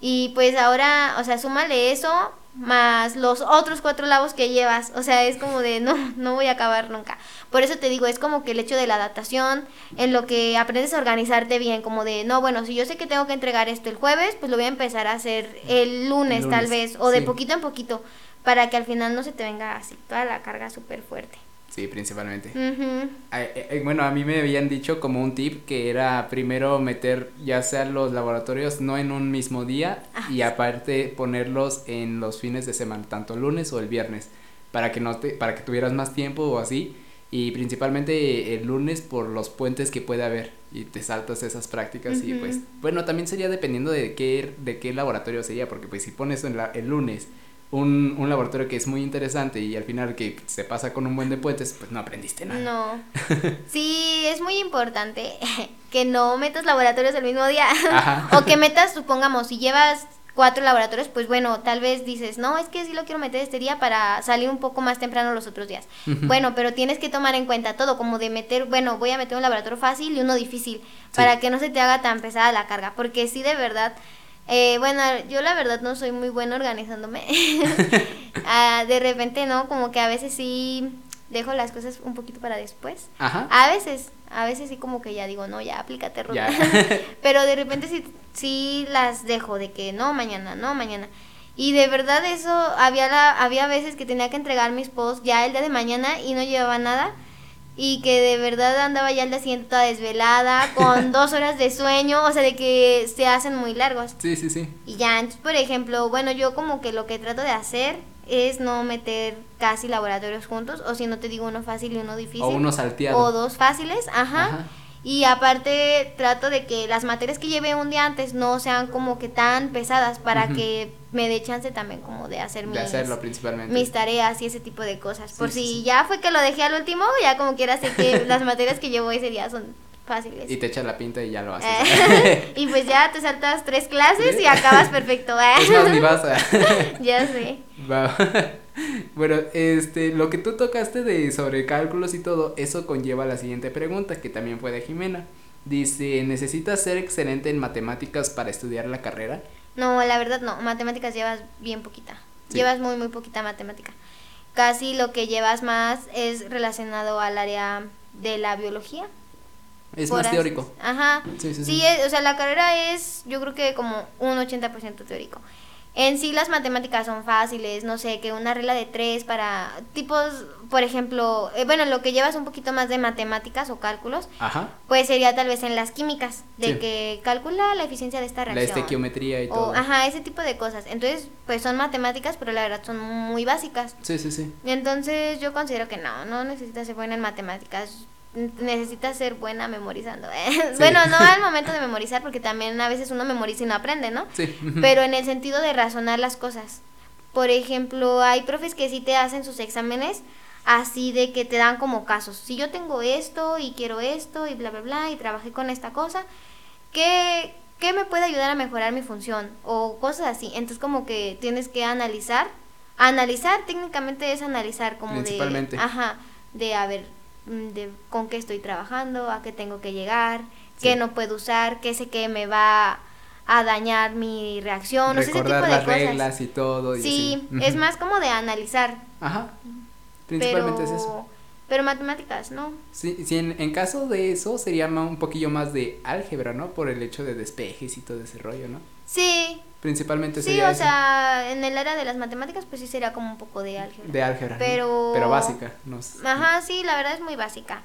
Y pues ahora, o sea, súmale eso más los otros cuatro labos que llevas. O sea, es como de no, no voy a acabar nunca. Por eso te digo, es como que el hecho de la adaptación, en lo que aprendes a organizarte bien, como de, no, bueno, si yo sé que tengo que entregar esto el jueves, pues lo voy a empezar a hacer el lunes, tal vez, o de poquito en poquito, para que al final no se te venga así toda la carga súper fuerte. Sí, principalmente. Eh, eh, bueno, a mí me habían dicho como un tip que era primero meter ya sea los laboratorios no en un mismo día ah, y aparte ponerlos en los fines de semana, tanto el lunes o el viernes, para que no te, para que tuvieras más tiempo o así. Y principalmente el lunes por los puentes que puede haber y te saltas esas prácticas y pues bueno también sería dependiendo de qué de qué laboratorio sería porque pues si pones en la, el lunes un, un, laboratorio que es muy interesante y al final que se pasa con un buen de puentes, pues no aprendiste nada. No. Sí, es muy importante que no metas laboratorios el mismo día. o que metas, supongamos, si llevas cuatro laboratorios, pues bueno, tal vez dices, no, es que sí lo quiero meter este día para salir un poco más temprano los otros días. Bueno, pero tienes que tomar en cuenta todo, como de meter, bueno, voy a meter un laboratorio fácil y uno difícil, para que no se te haga tan pesada la carga, porque sí de verdad eh, bueno, yo la verdad no soy muy buena organizándome. Ah, de repente, ¿no? Como que a veces sí dejo las cosas un poquito para después. Ajá. A veces, a veces sí como que ya digo, no, ya aplícate, Ruth. Ya. Pero de repente sí, sí las dejo de que no, mañana, no, mañana. Y de verdad eso, había, la, había veces que tenía que entregar mis posts ya el día de mañana y no llevaba nada. Y que de verdad andaba ya el día siguiente toda desvelada, con dos horas de sueño, o sea, de que se hacen muy largos. Sí, sí, sí. Y ya, entonces, por ejemplo, bueno, yo como que lo que trato de hacer es no meter casi laboratorios juntos, o si no te digo uno fácil y uno difícil. O uno salteado. O dos fáciles, ajá. Ajá. Y aparte trato de que las materias que llevé un día antes no sean como que tan pesadas para que me dé chance también como de hacer De mis, hacerlo principalmente. mis tareas y ese tipo de cosas. Por Sí, si sí, ya fue que lo dejé al último, ya como quiera sé que las materias que llevo ese día son fáciles. Y te echas la pinta y ya lo haces. Eh, y pues ya te saltas tres clases y acabas perfecto. ¿eh? es más, ni vas a... ya sé. Bueno, este, lo que tú tocaste de sobre cálculos y todo, eso conlleva la siguiente pregunta, que también fue de Jimena. Dice, ¿necesitas ser excelente en matemáticas para estudiar la carrera? No, la verdad no. Matemáticas llevas bien poquita. Sí. Llevas muy, muy poquita matemática. Casi lo que llevas más es relacionado al área de la biología. Es más teórico. Ajá. Sí, sí, Sí, sí. es- o sea, la carrera es, yo creo que como un 80% teórico. En sí las matemáticas son fáciles, no sé, que una regla de tres para tipos, por ejemplo, eh, bueno, lo que llevas un poquito más de matemáticas o cálculos, Ajá. pues sería tal vez en las químicas, de Sí. que calcula la eficiencia de esta La reacción. estequiometría y O, todo. ajá, ese tipo de cosas. Entonces, pues son matemáticas, pero la verdad son muy básicas. Sí, sí, sí. Entonces, yo considero que no, no necesitas ser buena en matemáticas. Necesitas ser buena memorizando. ¿eh? Sí. Bueno, no al momento de memorizar, porque también a veces uno memoriza y no aprende, ¿no? Sí. Pero en el sentido de razonar las cosas. Por ejemplo, hay profes que sí te hacen sus exámenes así de que te dan como casos. Si yo tengo esto y quiero esto y bla, bla, bla, y trabajé con esta cosa, ¿qué, qué me puede ayudar a mejorar mi función? O cosas así. Entonces como que tienes que analizar. Analizar técnicamente es analizar como Principalmente. de... Ajá, de a ver, de con qué estoy trabajando, a qué tengo que llegar, qué Sí. no puedo usar, qué sé que me va a dañar mi reacción, o sea, ese tipo Recordar de las cosas. reglas y todo. y Sí, así. es más como de analizar, Ajá. Principalmente pero es eso. pero matemáticas, ¿no? Sí, sí, en, en caso de eso sería un poquillo más de álgebra, ¿no? Por el hecho de despejes y todo ese rollo, ¿no? Sí, Principalmente sí, sería o eso, sea, en el área de las matemáticas pues sí sería como un poco de álgebra. de álgebra. pero- Pero básica. No s- Ajá, sí, la verdad es muy básica.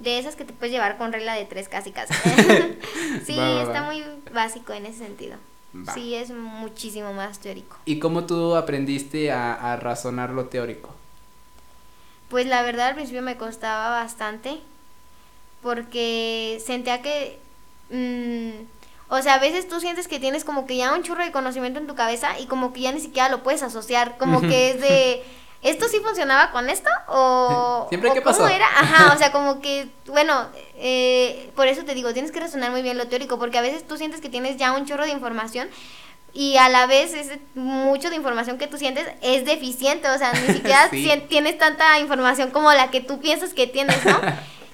De esas que te puedes llevar con regla de tres casi casi. sí, Va, va, está va. muy básico en ese sentido. Sí, es muchísimo más teórico. ¿Y cómo tú aprendiste a, a razonar lo teórico? Pues la verdad al principio me costaba bastante porque sentía que, mm, o sea, a veces tú sientes que tienes como que ya un churro de conocimiento en tu cabeza y como que ya ni siquiera lo puedes asociar, como que es de, ¿esto sí funcionaba con esto? O, Siempre, o ¿qué ¿cómo pasó? era? Ajá, o sea, como que, bueno, eh, por eso te digo, tienes que razonar muy bien lo teórico porque a veces tú sientes que tienes ya un chorro de información y a la vez ese mucho de información que tú sientes es deficiente, o sea, ni siquiera Sí. tienes tanta información como la que tú piensas que tienes, ¿no?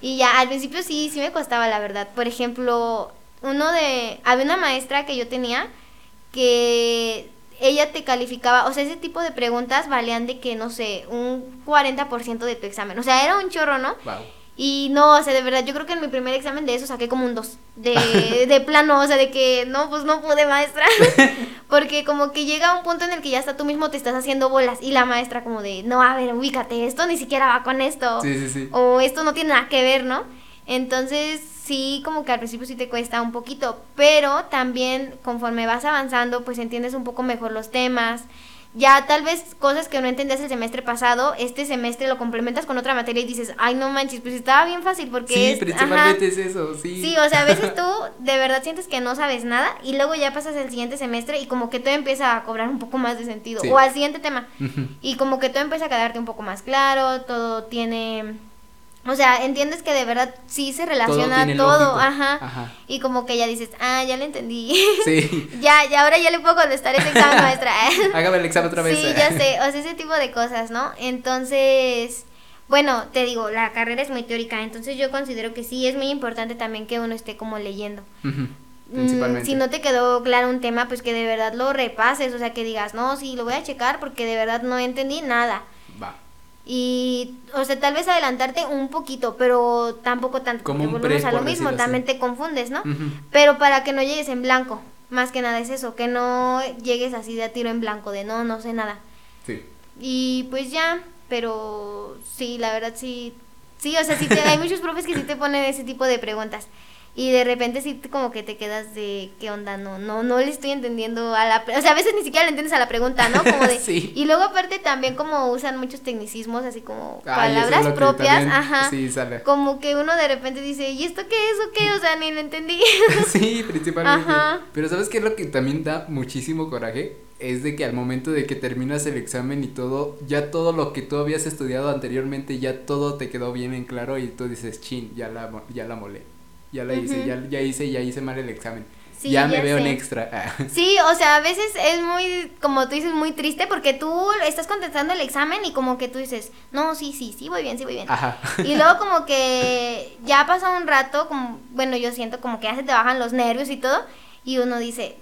y ya al principio sí, sí me costaba, la verdad. Por ejemplo, uno de, había una maestra que yo tenía que ella te calificaba, o sea, ese tipo de preguntas valían de que, no sé, un 40% de tu examen, o sea, era un chorro, ¿no? Wow. Y no, o sea, de verdad, yo creo que en mi primer examen de eso saqué como un 2. De, de plano, o sea, de que no, pues no pude, maestra. Porque como que llega un punto en el que ya hasta tú mismo te estás haciendo bolas. Y la maestra, como de, no, a ver, ubícate, esto ni siquiera va con esto. Sí, sí, sí. O esto no tiene nada que ver, ¿no? Entonces, sí, como que al principio sí te cuesta un poquito. Pero también, conforme vas avanzando, pues entiendes un poco mejor los temas. Ya tal vez cosas que no entendías el semestre pasado, este semestre lo complementas con otra materia y dices, ay, no manches, pues estaba bien fácil porque Sí, es... principalmente ajá". es eso, sí. Sí, o sea, a veces tú de verdad sientes que no sabes nada y luego ya pasas el siguiente semestre y como que todo empieza a cobrar un poco más de sentido. Sí. O al siguiente tema. Y como que todo empieza a quedarte un poco más claro, todo tiene... O sea, entiendes que de verdad sí se relaciona todo, ajá. Ajá. Y como que ya dices, ah, ya lo entendí. Sí. ya, ya ahora ya le puedo contestar ese examen, maestra. Hágame el examen otra vez. Sí, ya sé, o sea, ese tipo de cosas, ¿no? Entonces, bueno, te digo, la carrera es muy teórica, entonces yo considero que sí es muy importante también que uno esté como leyendo. Mm, Principalmente. si no te quedó claro un tema, pues que de verdad lo repases, o sea, que digas, no, sí, lo voy a checar porque de verdad no entendí nada. Y, o sea, tal vez adelantarte un poquito, pero tampoco tanto. Como porque un volvemos pre, a lo mismo, también así. te confundes, ¿no? Pero para que no llegues en blanco, más que nada es eso, que no llegues así de a tiro en blanco, de no, no sé nada. Sí. Y pues ya, pero sí, la verdad sí, sí, o sea, sí te, hay muchos profes que sí te ponen ese tipo de preguntas. Y de repente sí como que te quedas de qué onda, no, no, no le estoy entendiendo a la, o sea, a veces ni siquiera le entiendes a la pregunta, ¿no? Como de, Sí. y luego aparte también como usan muchos tecnicismos, así como Ay, eso es palabras propias, también- ajá. Sí, sale. Como que uno de repente dice, ¿y esto qué es o qué? O sea, ni lo entendí. Sí, principalmente. Ajá. Pero ¿sabes qué es lo que también da muchísimo coraje? Es de que al momento de que terminas el examen y todo, ya todo lo que tú habías estudiado anteriormente, ya todo te quedó bien en claro y tú dices, chin, ya la, ya la molé. Ya la hice, ya, ya hice, ya hice mal el examen. Sí, ya me ya veo en sé. extra. Ah, Sí, o sea, a veces es muy, como tú dices, muy triste porque tú estás contestando el examen y como que tú dices, no, sí, sí, sí, voy bien, sí, voy bien. Ajá. Y luego como que ya pasa un rato, como, bueno, yo siento como que ya se te bajan los nervios y todo, y uno dice,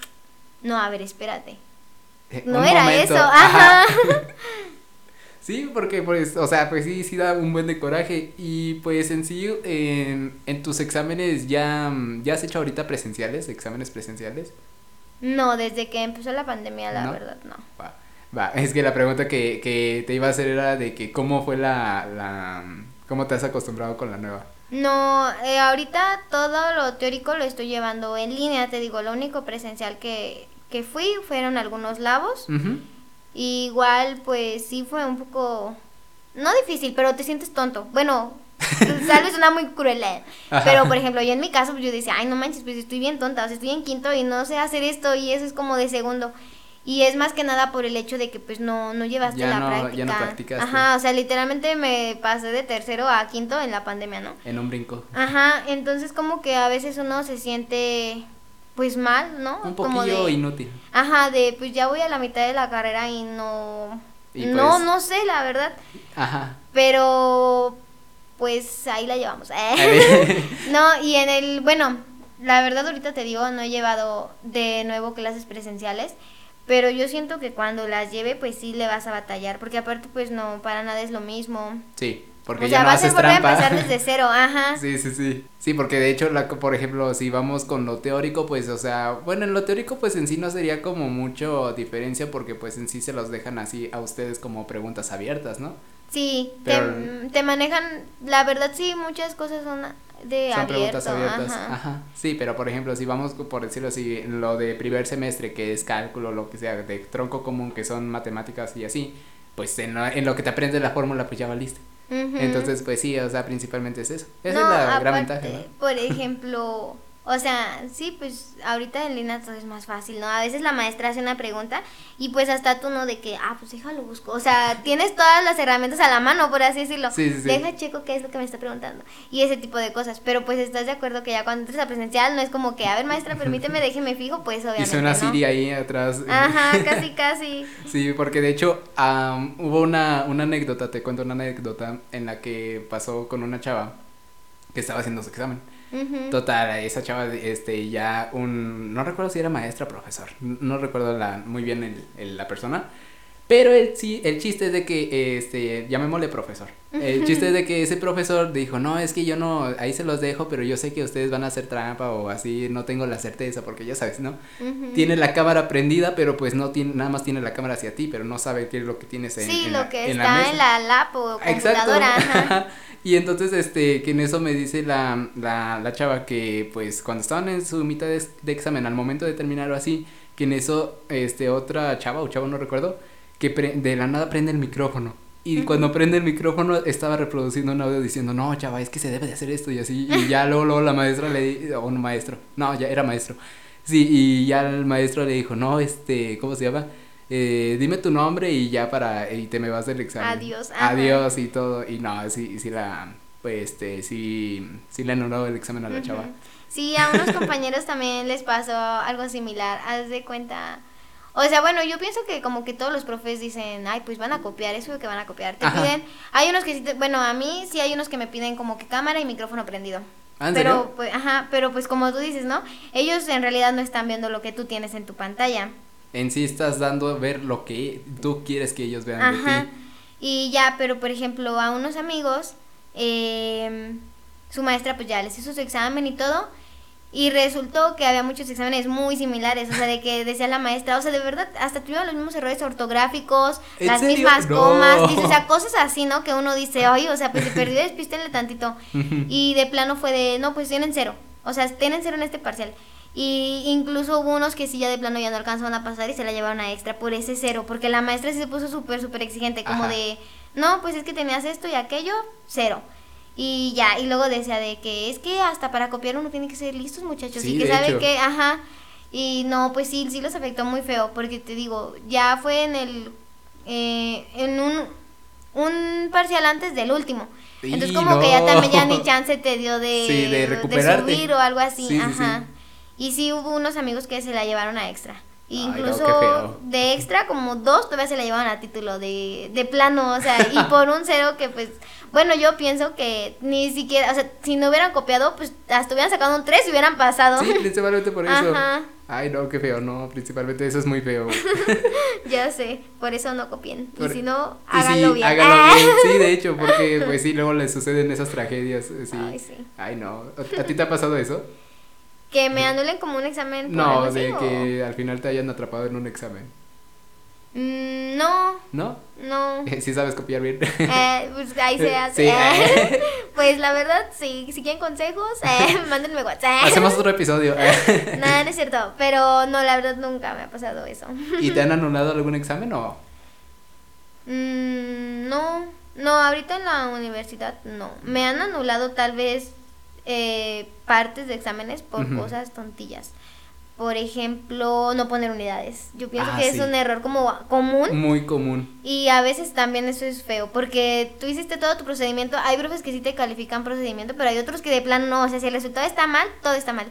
no, a ver, espérate. Eh, No era momento. eso, ajá. Sí, porque pues, o sea, pues sí, sí da un buen de coraje. Y pues en sí, en, en tus exámenes ya, ya has hecho ahorita presenciales, exámenes presenciales. No, desde que empezó la pandemia, la ¿No? verdad, no. Va, va, es que la pregunta que, que te iba a hacer era de que cómo fue la, la, cómo te has acostumbrado con la nueva. No, eh, ahorita todo lo teórico lo estoy llevando en línea, te digo, lo único presencial que, que fui fueron algunos labos. Ujú. Y igual, pues sí fue un poco, no difícil, pero te sientes tonto. Bueno, tal vez suena muy cruel, eh, pero por ejemplo, yo en mi caso, pues yo decía, ay, no manches, pues estoy bien tonta, o sea, estoy en quinto y no sé hacer esto y eso es como de segundo. Y es más que nada por el hecho de que pues no, no llevaste Ya la no- práctica. ya no practicaste. Ajá, o sea, literalmente me pasé de tercero a quinto en la pandemia, ¿no? En un brinco. Ajá, entonces como que a veces uno se siente pues mal, ¿no? Un Como poquillo de- inútil. Ajá, de pues ya voy a la mitad de la carrera y no... Y no, pues- no sé, la verdad. Ajá. Pero pues ahí la llevamos. no, y en el, bueno, la verdad ahorita te digo, no he llevado de nuevo clases presenciales. Pero yo siento que cuando las lleve, pues sí le vas a batallar. Porque aparte, pues no, para nada es lo mismo. Sí, porque o ya sea, no vas a haces a trampa. empezar desde cero, ajá. Sí, sí, sí. Sí, porque de hecho, la, por ejemplo, si vamos con lo teórico, pues, o sea, bueno, en lo teórico, pues en sí no sería como mucho diferencia porque pues en sí se los dejan así a ustedes como preguntas abiertas, ¿no? Sí, Pero- te, te manejan, la verdad sí, muchas cosas son de Son abierto. preguntas abiertas. ajá. Ajá. Sí, pero por ejemplo, si vamos, por decirlo así, en lo de primer semestre, que es cálculo, lo que sea, de tronco común, que son matemáticas y así, pues en lo, en lo que te aprendes la fórmula, pues ya valiste. Entonces, pues sí, o sea, principalmente es eso. Esa No, es la gran aparte, ventaja, ¿no? Por ejemplo, o sea, sí, pues ahorita en línea todo es más fácil, ¿no? A veces la maestra hace una pregunta y pues hasta tú no de que, ah, pues déjalo busco. O sea, tienes todas las herramientas a la mano, por así decirlo. Sí, sí, sí. Deja checo qué es lo que me está preguntando. Y ese tipo de cosas. Pero pues estás de acuerdo que ya cuando entres a presencial no es como que, a ver, maestra, permíteme, déjeme fijo, pues obviamente. Suena ¿no? Siri ahí atrás. Ajá, casi, casi. Sí, porque de hecho am, hubo una, una anécdota, te cuento una anécdota en la que pasó con una chava que estaba haciendo su examen. Ujú. Total, esa chava, este, ya un, no recuerdo si era maestra o profesor, no recuerdo la, muy bien el, el- la persona, pero el, sí, el chiste es de que, este, llamémosle profesor, el chiste es de que ese profesor dijo, no, es que yo no, ahí se los dejo, pero yo sé que ustedes van a hacer trampa o así, no tengo la certeza, porque ya sabes, ¿no? Ujú. Tiene la cámara prendida, pero pues no tiene, nada más tiene la cámara hacia ti, pero no sabe qué es lo que tienes en, Sí, en lo la, que en la está mesa. en la lap o Exacto. computadora. ajá. y entonces, este, que en eso me dice la, la, la chava que, pues, cuando estaban en su mitad de, de examen, al momento de terminar o así, que en eso, este, otra chava o chavo, no recuerdo, que de la nada prende el micrófono. Y cuando prende el micrófono estaba reproduciendo un audio diciendo, no, chava, es que se debe de hacer esto y así. Y ya luego, luego la maestra le di- o un maestro, no, ya era maestro. Sí, y ya el maestro le dijo, no, este, ¿cómo se llama? Eh, dime tu nombre y ya para, y te me vas del examen. Adiós, ajá. Adiós y todo. Y no, sí, sí la, pues, este, sí, sí le anuló el examen a la chava. Sí, a unos compañeros también les pasó algo similar. Haz de cuenta. O sea, bueno, yo pienso que como que todos los profes dicen, ay, pues van a copiar, eso que van a copiar. Te Ajá. piden, hay unos que sí, te- bueno, a mí sí hay unos que me piden como que cámara y micrófono prendido. ¿Ah, en pero, serio? pues, ajá, pero pues como tú dices, ¿no? Ellos en realidad no están viendo lo que tú tienes en tu pantalla. En sí estás dando a ver lo que tú quieres que ellos vean de ti. Y ya, pero por ejemplo, a unos amigos, eh, su maestra pues ya les hizo su examen y todo. Y resultó que había muchos exámenes muy similares, o sea, de que decía la maestra, o sea, de verdad, hasta tuvieron los mismos errores ortográficos, ¿En las serio? mismas No. comas, o sea, cosas así, ¿no? Que uno dice, oye, o sea, pues si perdió, despístenle tantito. Y de plano fue de, no, pues tienen cero, o sea, tienen cero en este parcial. Y incluso hubo unos que sí ya de plano ya no alcanzaron a pasar y se la llevaron a extra por ese cero, porque la maestra sí se puso súper, súper exigente, como Ajá. de, no, pues es que tenías esto y aquello, cero. Y ya, y luego decía de que es que hasta para copiar uno tiene que ser listos, muchachos. Sí, y que de sabe hecho. que, ajá. Y no, pues sí, sí los afectó muy feo, porque te digo, ya fue en el, eh, en un, un parcial antes del último. Entonces como que ya también ya ni chance te dio de, Sí, de recuperarte. subir o algo así, Sí, sí, ajá. Y sí hubo unos amigos que se la llevaron a extra. Incluso de extra, como dos todavía se la llevaban a título de, de plano, o sea, y por un cero que pues, bueno, yo pienso que ni siquiera, o sea, si no hubieran copiado, pues hasta hubieran sacado un 3 y hubieran pasado. Sí, principalmente por eso. Ajá. Ay, no, qué feo, no, principalmente eso es muy feo. ya sé, por eso no copien. Por- Y si no, háganlo sí, bien. háganlo bien. Sí, de hecho, porque pues sí, luego les suceden esas tragedias. eh, Sí. Ay, sí. Ay, no. ¿A a ti te ha pasado eso? Que me anulen como un examen. por algo No, así, de o- que al final te hayan atrapado en un examen. Mm, no, ¿No? no. Sí sabes copiar bien. Eh, pues ahí se hace. Sí, eh. pues la verdad, sí, si quieren consejos, eh, mándenme WhatsApp. Hacemos otro episodio. Nada, no es cierto. Pero no, la verdad nunca me ha pasado eso. ¿Y te han anulado algún examen o? Mm, no, no, ahorita en la universidad no. Me han anulado tal vez eh, partes de exámenes por cosas tontillas. Por ejemplo, no poner unidades. Yo pienso Ah, que sí. es un error como común. Muy común. Y a veces también eso es feo, porque tú hiciste todo tu procedimiento, hay profes que sí te califican procedimiento, pero hay otros que de plano no, o sea, si el resultado está mal, todo está mal.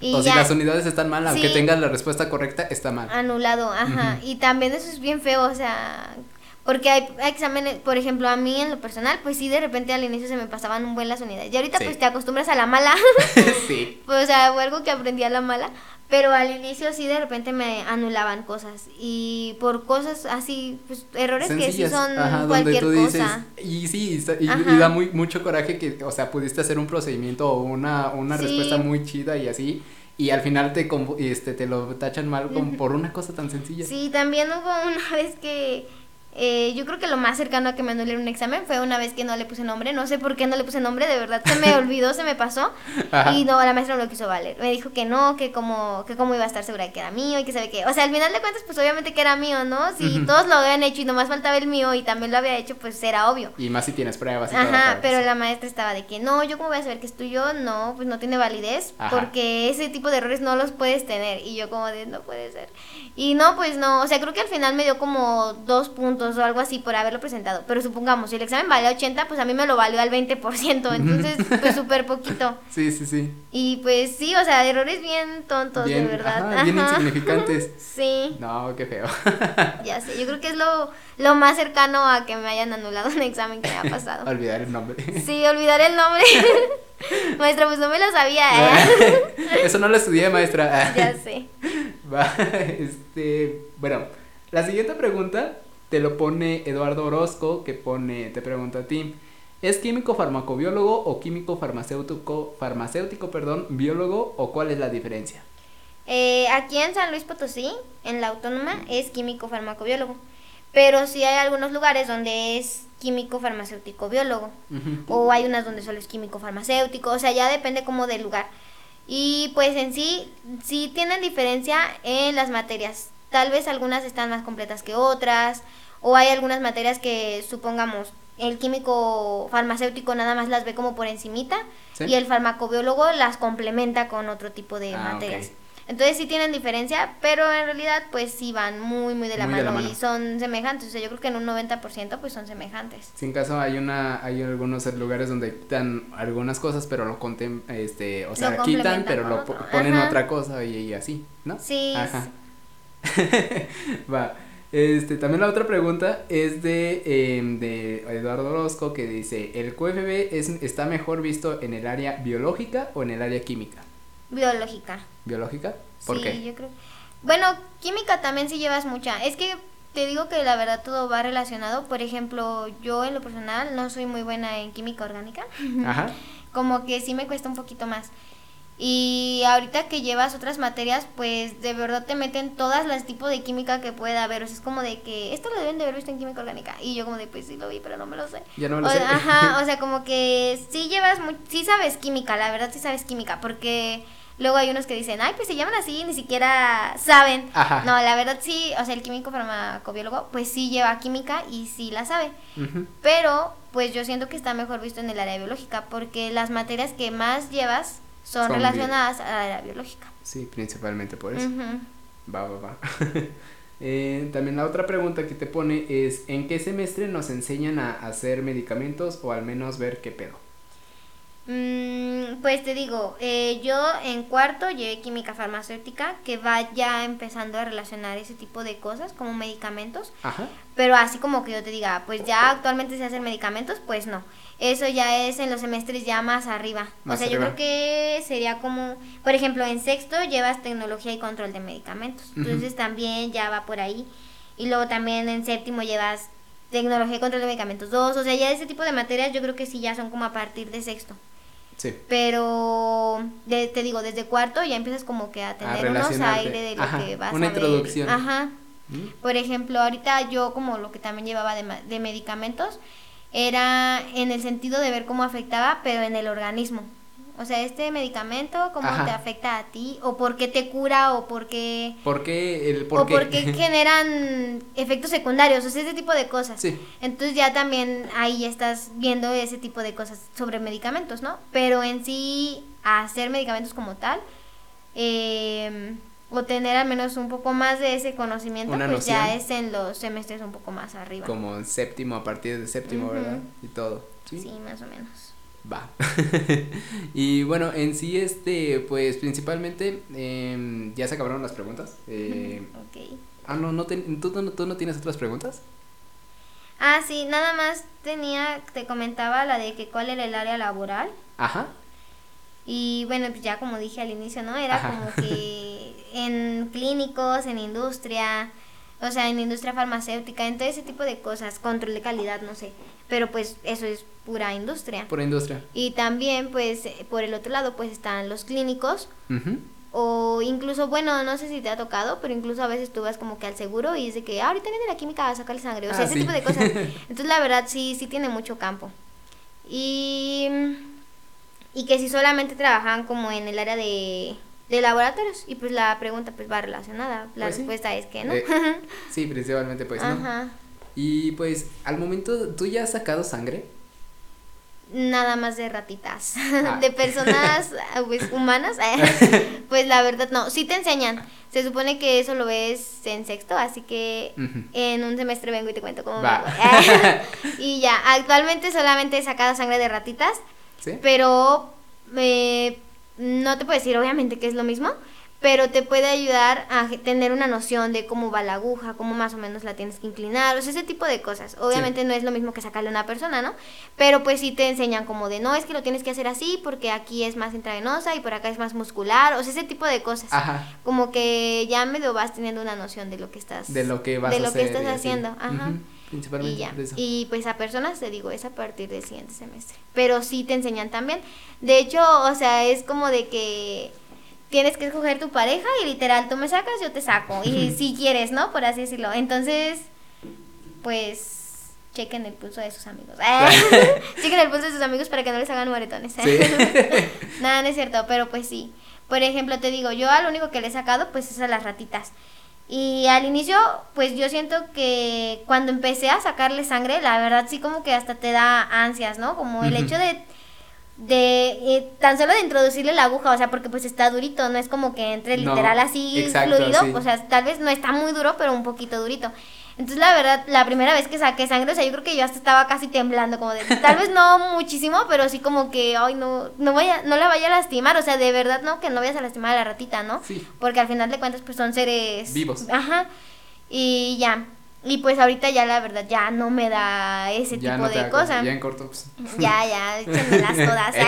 Y o ya si las unidades están mal, aunque tengas la respuesta correcta, está mal. anulado, ajá. Y también eso es bien feo, o sea, porque hay, exámenes, por ejemplo, a mí en lo personal, pues sí, de repente al inicio se me pasaban un buen las unidades. Y ahorita Sí. pues te acostumbras a la mala, sí. pues, o sea, fue algo que aprendí a la mala. Pero al inicio sí de repente me anulaban cosas. Y por cosas así, pues errores que sí Sencillas. son Ajá, donde cualquier tú dices, cosa. y sí, y, y- da muy, mucho coraje que, o sea, pudiste hacer un procedimiento o una, una Sí. respuesta muy chida y así, y al final te, este, te lo tachan mal como por una cosa tan sencilla. Sí, también hubo una vez que eh, yo creo que lo más cercano a que me anulen un examen fue una vez que no le puse nombre. No sé por qué no le puse nombre, de verdad se me olvidó, se me pasó. Ajá. Y no, la maestra no lo quiso valer. Me dijo que no, que como, que cómo iba a estar segura de que era mío y que sabe que. O sea, al final de cuentas, pues obviamente que era mío, ¿no? Si todos lo habían hecho y nomás faltaba el mío y también lo había hecho, pues era obvio. Y más si tienes pruebas y. Ajá, pero la maestra estaba de que no, yo cómo voy a saber que es tuyo, no, pues no tiene validez, Ajá. porque ese tipo de errores no los puedes tener. Y yo como de, no puede ser. Y no, pues no, o sea, creo que al final me dio como dos puntos o algo así por haberlo presentado. Pero supongamos, si el examen valía 80, pues a mí me lo valió al 20%, entonces pues súper poquito. Sí, sí, sí. Y pues sí, o sea, errores bien tontos, Bien, de verdad. ajá, bien insignificantes. Sí, No, qué feo. ya sé, yo creo que es lo, lo más cercano a que me hayan anulado un examen que me ha pasado. Olvidar el nombre. Sí, olvidar el nombre. Maestra, pues no me lo sabía, ¿eh? Eso no lo estudié, maestra. ya sé. Va, este, bueno, la siguiente pregunta te lo pone Eduardo Orozco, que pone, te pregunta a ti, ¿es químico farmacobiólogo o químico farmacéutico, farmacéutico, perdón, biólogo o cuál es la diferencia? Eh, aquí en San Luis Potosí, en la autónoma, es químico farmacobiólogo. Pero sí hay algunos lugares donde es químico farmacéutico biólogo. O hay unas donde solo es químico farmacéutico. O sea, ya depende como del lugar. Y pues en sí, sí tienen diferencia en las materias. Tal vez algunas están más completas que otras. O hay algunas materias que, supongamos, el químico farmacéutico nada más las ve como por encimita. Sí. Y el farmacobiólogo las complementa con otro tipo de Ah, materias. Entonces sí tienen diferencia, pero en realidad pues sí van muy muy de la, Muy de mano, la mano. y son semejantes. O sea, yo creo que en un 90% pues son semejantes. Si en caso hay una, hay algunos lugares donde quitan algunas cosas, pero lo contem, este, o sea, Lo quitan, pero lo otro. ponen Ajá. otra cosa y, y así, ¿no? Sí, Ajá. Va. Este, también la otra pregunta es de, em, de Eduardo Orozco que dice, ¿el QFB es, está mejor visto en el área biológica o en el área química? biológica. ¿Biológica? ¿Por sí, qué? yo creo. Bueno, química también sí llevas mucha. Es que te digo que la verdad todo va relacionado. Por ejemplo, yo en lo personal no soy muy buena en química orgánica. Ajá. Como que sí me cuesta un poquito más. Y ahorita que llevas otras materias, pues de verdad te meten todas las tipos de química que pueda haber. O sea, es como de que esto lo deben de haber visto en química orgánica. Y yo como de, pues sí lo vi, pero no me lo sé. Ya no me lo O- sé. Ajá, o sea, como que sí llevas, mu- sí sabes química, la verdad sí sabes química, porque luego hay unos que dicen, ay, pues se llaman así, ni siquiera saben. Ajá. No, la verdad sí, o sea, el químico farmacobiólogo, pues sí lleva química y sí la sabe. Pero, pues yo siento que está mejor visto en el área biológica, porque las materias que más llevas son, Son relacionadas al área biológica. Sí, principalmente por eso. Va, va, va. Eh, también la otra pregunta que te pone es, ¿en qué semestre nos enseñan a hacer medicamentos o al menos ver qué pedo? Mm, pues te digo, eh, yo en cuarto llevé química farmacéutica, que va ya empezando a relacionar ese tipo de cosas como medicamentos, Ajá. pero así como que yo te diga, pues ya actualmente se hacen medicamentos, pues no. Eso ya es en los semestres ya más arriba. Más o sea, yo creo que sería como, por ejemplo, en sexto llevas tecnología y control de medicamentos. Entonces también ya va por ahí. Y luego también en séptimo llevas tecnología y control de medicamentos 2. O sea, ya ese tipo de materias yo creo que sí ya son como a partir de sexto. Sí. Pero de- te digo, desde cuarto ya empiezas como que a tener unos aire de lo Ajá, que vas una a ver. introducción. Ajá. ¿Mm? Por ejemplo, ahorita yo como lo que también llevaba de, de medicamentos era en el sentido de ver cómo afectaba, pero en el organismo. O sea, este medicamento, cómo Ajá. te afecta a ti, o por qué te cura, o por qué, ¿Por qué el por o qué? por qué generan efectos secundarios, o sea, ese tipo de cosas. Sí. Entonces ya también ahí estás viendo ese tipo de cosas sobre medicamentos, ¿no? Pero en sí, hacer medicamentos como tal, eh, o tener al menos un poco más de ese conocimiento, Una pues ya es en los semestres un poco más arriba. Como en séptimo, a partir de séptimo. ¿verdad? Y todo. Sí, más o menos. Va. y bueno, en sí, este, pues principalmente, em, ya se acabaron las preguntas. Eh, Ok. ah, no, no ten- ¿tú, no- ¿tú no tienes otras preguntas? Ah, sí, nada más tenía, te comentaba la de que cuál era el área laboral. Ajá. Y bueno, pues ya como dije al inicio, ¿no? Era Ajá. como que en clínicos, en industria, o sea, en industria farmacéutica, en todo ese tipo de cosas, control de calidad, no sé. Pero pues eso es pura industria. Por industria. Y también, pues, eh, por el otro lado, pues están los clínicos. O incluso, bueno, no sé si te ha tocado, pero incluso a veces tú vas como que al seguro y dice que "Ah, ahorita viene la química a sacarle sangre. O sea, Ah, ese sí. tipo de cosas. Entonces, la verdad, sí, sí tiene mucho campo. Y, y que si solamente trabajan como en el área de, de laboratorios. Y pues la pregunta pues va relacionada. La Pues sí. respuesta es que no. Eh, Sí, principalmente pues no. Y pues al momento, ¿tú ya has sacado sangre? Nada más de ratitas. Ah. De personas pues, humanas. pues la verdad no. Sí te enseñan. Se supone que eso lo ves en sexto, así que en un semestre vengo y te cuento cómo va. y ya, actualmente solamente he sacado sangre de ratitas, ¿Sí? pero eh, no te puedo decir obviamente que es lo mismo, pero te puede ayudar a tener una noción de cómo va la aguja, cómo más o menos la tienes que inclinar, o sea, ese tipo de cosas. Obviamente no es lo mismo que sacarle a una persona, ¿no? Pero pues sí te enseñan como de, no, es que lo tienes que hacer así porque aquí es más intravenosa y por acá es más muscular, o sea, ese tipo de cosas. Ajá. Como que ya medio vas teniendo una noción de lo que estás De lo que vas de a lo hacer. que estás haciendo, ajá. Principalmente Y ya. eso. Y pues a personas te digo, es a partir del siguiente semestre. Pero sí te enseñan también. De hecho, o sea, es como de que tienes que escoger tu pareja y literal, tú me sacas, yo te saco. Y si quieres, ¿no? Por así decirlo. Entonces, pues chequen el pulso de sus amigos. chequen el pulso de sus amigos para que no les hagan moretones. Sí. Nada, no es cierto, pero pues sí. Por ejemplo, te digo, yo al único que le he sacado, pues es a las ratitas. Y al inicio, pues yo siento que cuando empecé a sacarle sangre, la verdad sí como que hasta te da ansias, ¿no? Como el hecho de, de eh, tan solo de introducirle la aguja, o sea, porque pues está durito, no es como que entre No, literal así exacto, fluido, sí. o sea, tal vez no está muy duro, pero un poquito durito. Entonces, la verdad, la primera vez que saqué sangre, o sea, yo creo que yo hasta estaba casi temblando, como de, tal vez no muchísimo, pero sí como que, ay, no, no vaya, no la vaya a lastimar, o sea, de verdad, no, que no vayas a lastimar a la ratita, ¿no? Sí. Porque al final de cuentas, pues son seres Vivos. Ajá. Y ya. Y pues ahorita ya la verdad ya no me da ese ya tipo no de cosas. Ya en corto, pues. Ya, ya, échenmelas todas. ¿eh?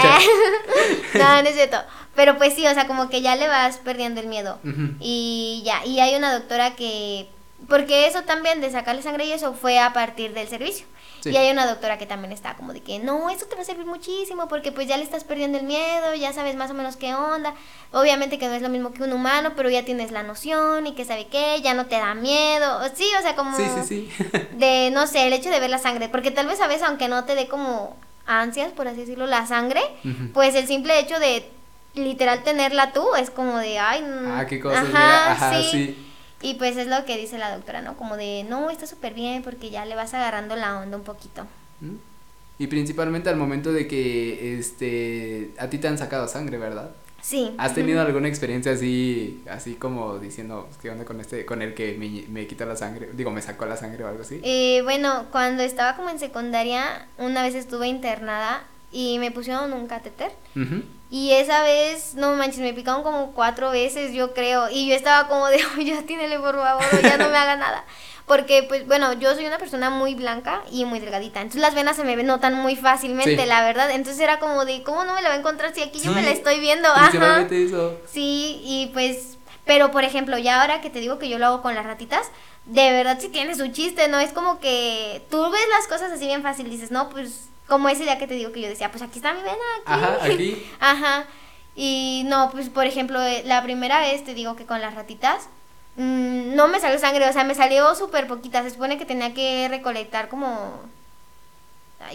No, no es cierto. Pero pues sí, o sea, como que ya le vas perdiendo el miedo. Ujú. Y ya, y hay una doctora que porque eso también de sacarle sangre y eso fue a partir del servicio. Y hay una doctora que también está como de que, no, esto te va a servir muchísimo porque pues ya le estás perdiendo el miedo, ya sabes más o menos qué onda. Obviamente que no es lo mismo que un humano, pero ya tienes la noción y que sabe qué, ya no te da miedo. Sí, o sea, como... Sí, sí, sí. de, no sé, el hecho de ver la sangre. Porque tal vez a veces, aunque no te dé como ansias, por así decirlo, la sangre, pues el simple hecho de literal tenerla tú es como de, ay, ah, qué cosa, ajá, sí. Y pues es lo que dice la doctora, ¿no? Como de, no, está súper bien porque ya le vas agarrando la onda un poquito. ¿Mm? Y principalmente al momento de que este a ti te han sacado sangre, ¿verdad? Sí. ¿Has tenido alguna experiencia así, así como diciendo, ¿qué onda con este, con el que me, me quita la sangre? Digo, me sacó la sangre o algo así. Eh, bueno, cuando estaba como en secundaria, una vez estuve internada y me pusieron un catéter. Y esa vez, no manches, me picaron como cuatro veces, yo creo. Y yo estaba como de, oh, ya tínele por favor, ya no me haga nada. Porque, pues, bueno, yo soy una persona muy blanca y muy delgadita. Entonces las venas se me notan muy fácilmente, la verdad. Entonces era como de, ¿cómo no me la va a encontrar si aquí yo me la estoy viendo? Ajá. Sí, y pues, pero por ejemplo, ya ahora que te digo que yo lo hago con las ratitas, de verdad sí tiene su chiste, ¿no? Es como que tú ves las cosas así bien fácil, dices, no, pues como ese día que te digo que yo decía, pues aquí está mi vena, aquí. Ajá, aquí. Ajá. Y no, pues por ejemplo, eh, la primera vez te digo que con las ratitas mmm, no me salió sangre, o sea, me salió súper poquita. Se supone que tenía que recolectar como.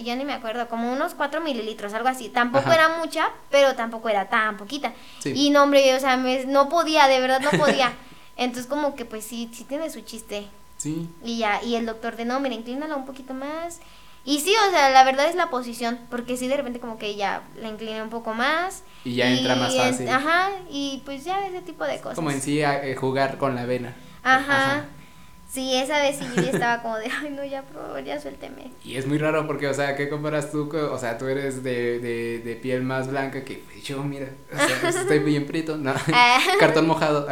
ya ni me acuerdo, como unos 4 mililitros, algo así. Tampoco era mucha, pero tampoco era tan poquita. Y no, hombre, o sea, me, no podía, de verdad no podía. Entonces, como que pues sí, sí tiene su chiste. Sí. Y ya, y el doctor de no, mira, inclínala un poquito más. Y sí, o sea, la verdad es la posición, porque sí de repente como que ya la incliné un poco más. Y ya entra más fácil. ajá, y pues ya ese tipo de cosas. Como en sí eh, jugar con la vena. ajá. Sí, esa vez sí estaba como de, ay, no, ya, por favor, ya suélteme. Y es muy raro porque, o sea, ¿qué comparas tú? o sea, tú eres de, de, de piel más blanca que yo, mira, o sea, estoy bien prieto, no, cartón mojado.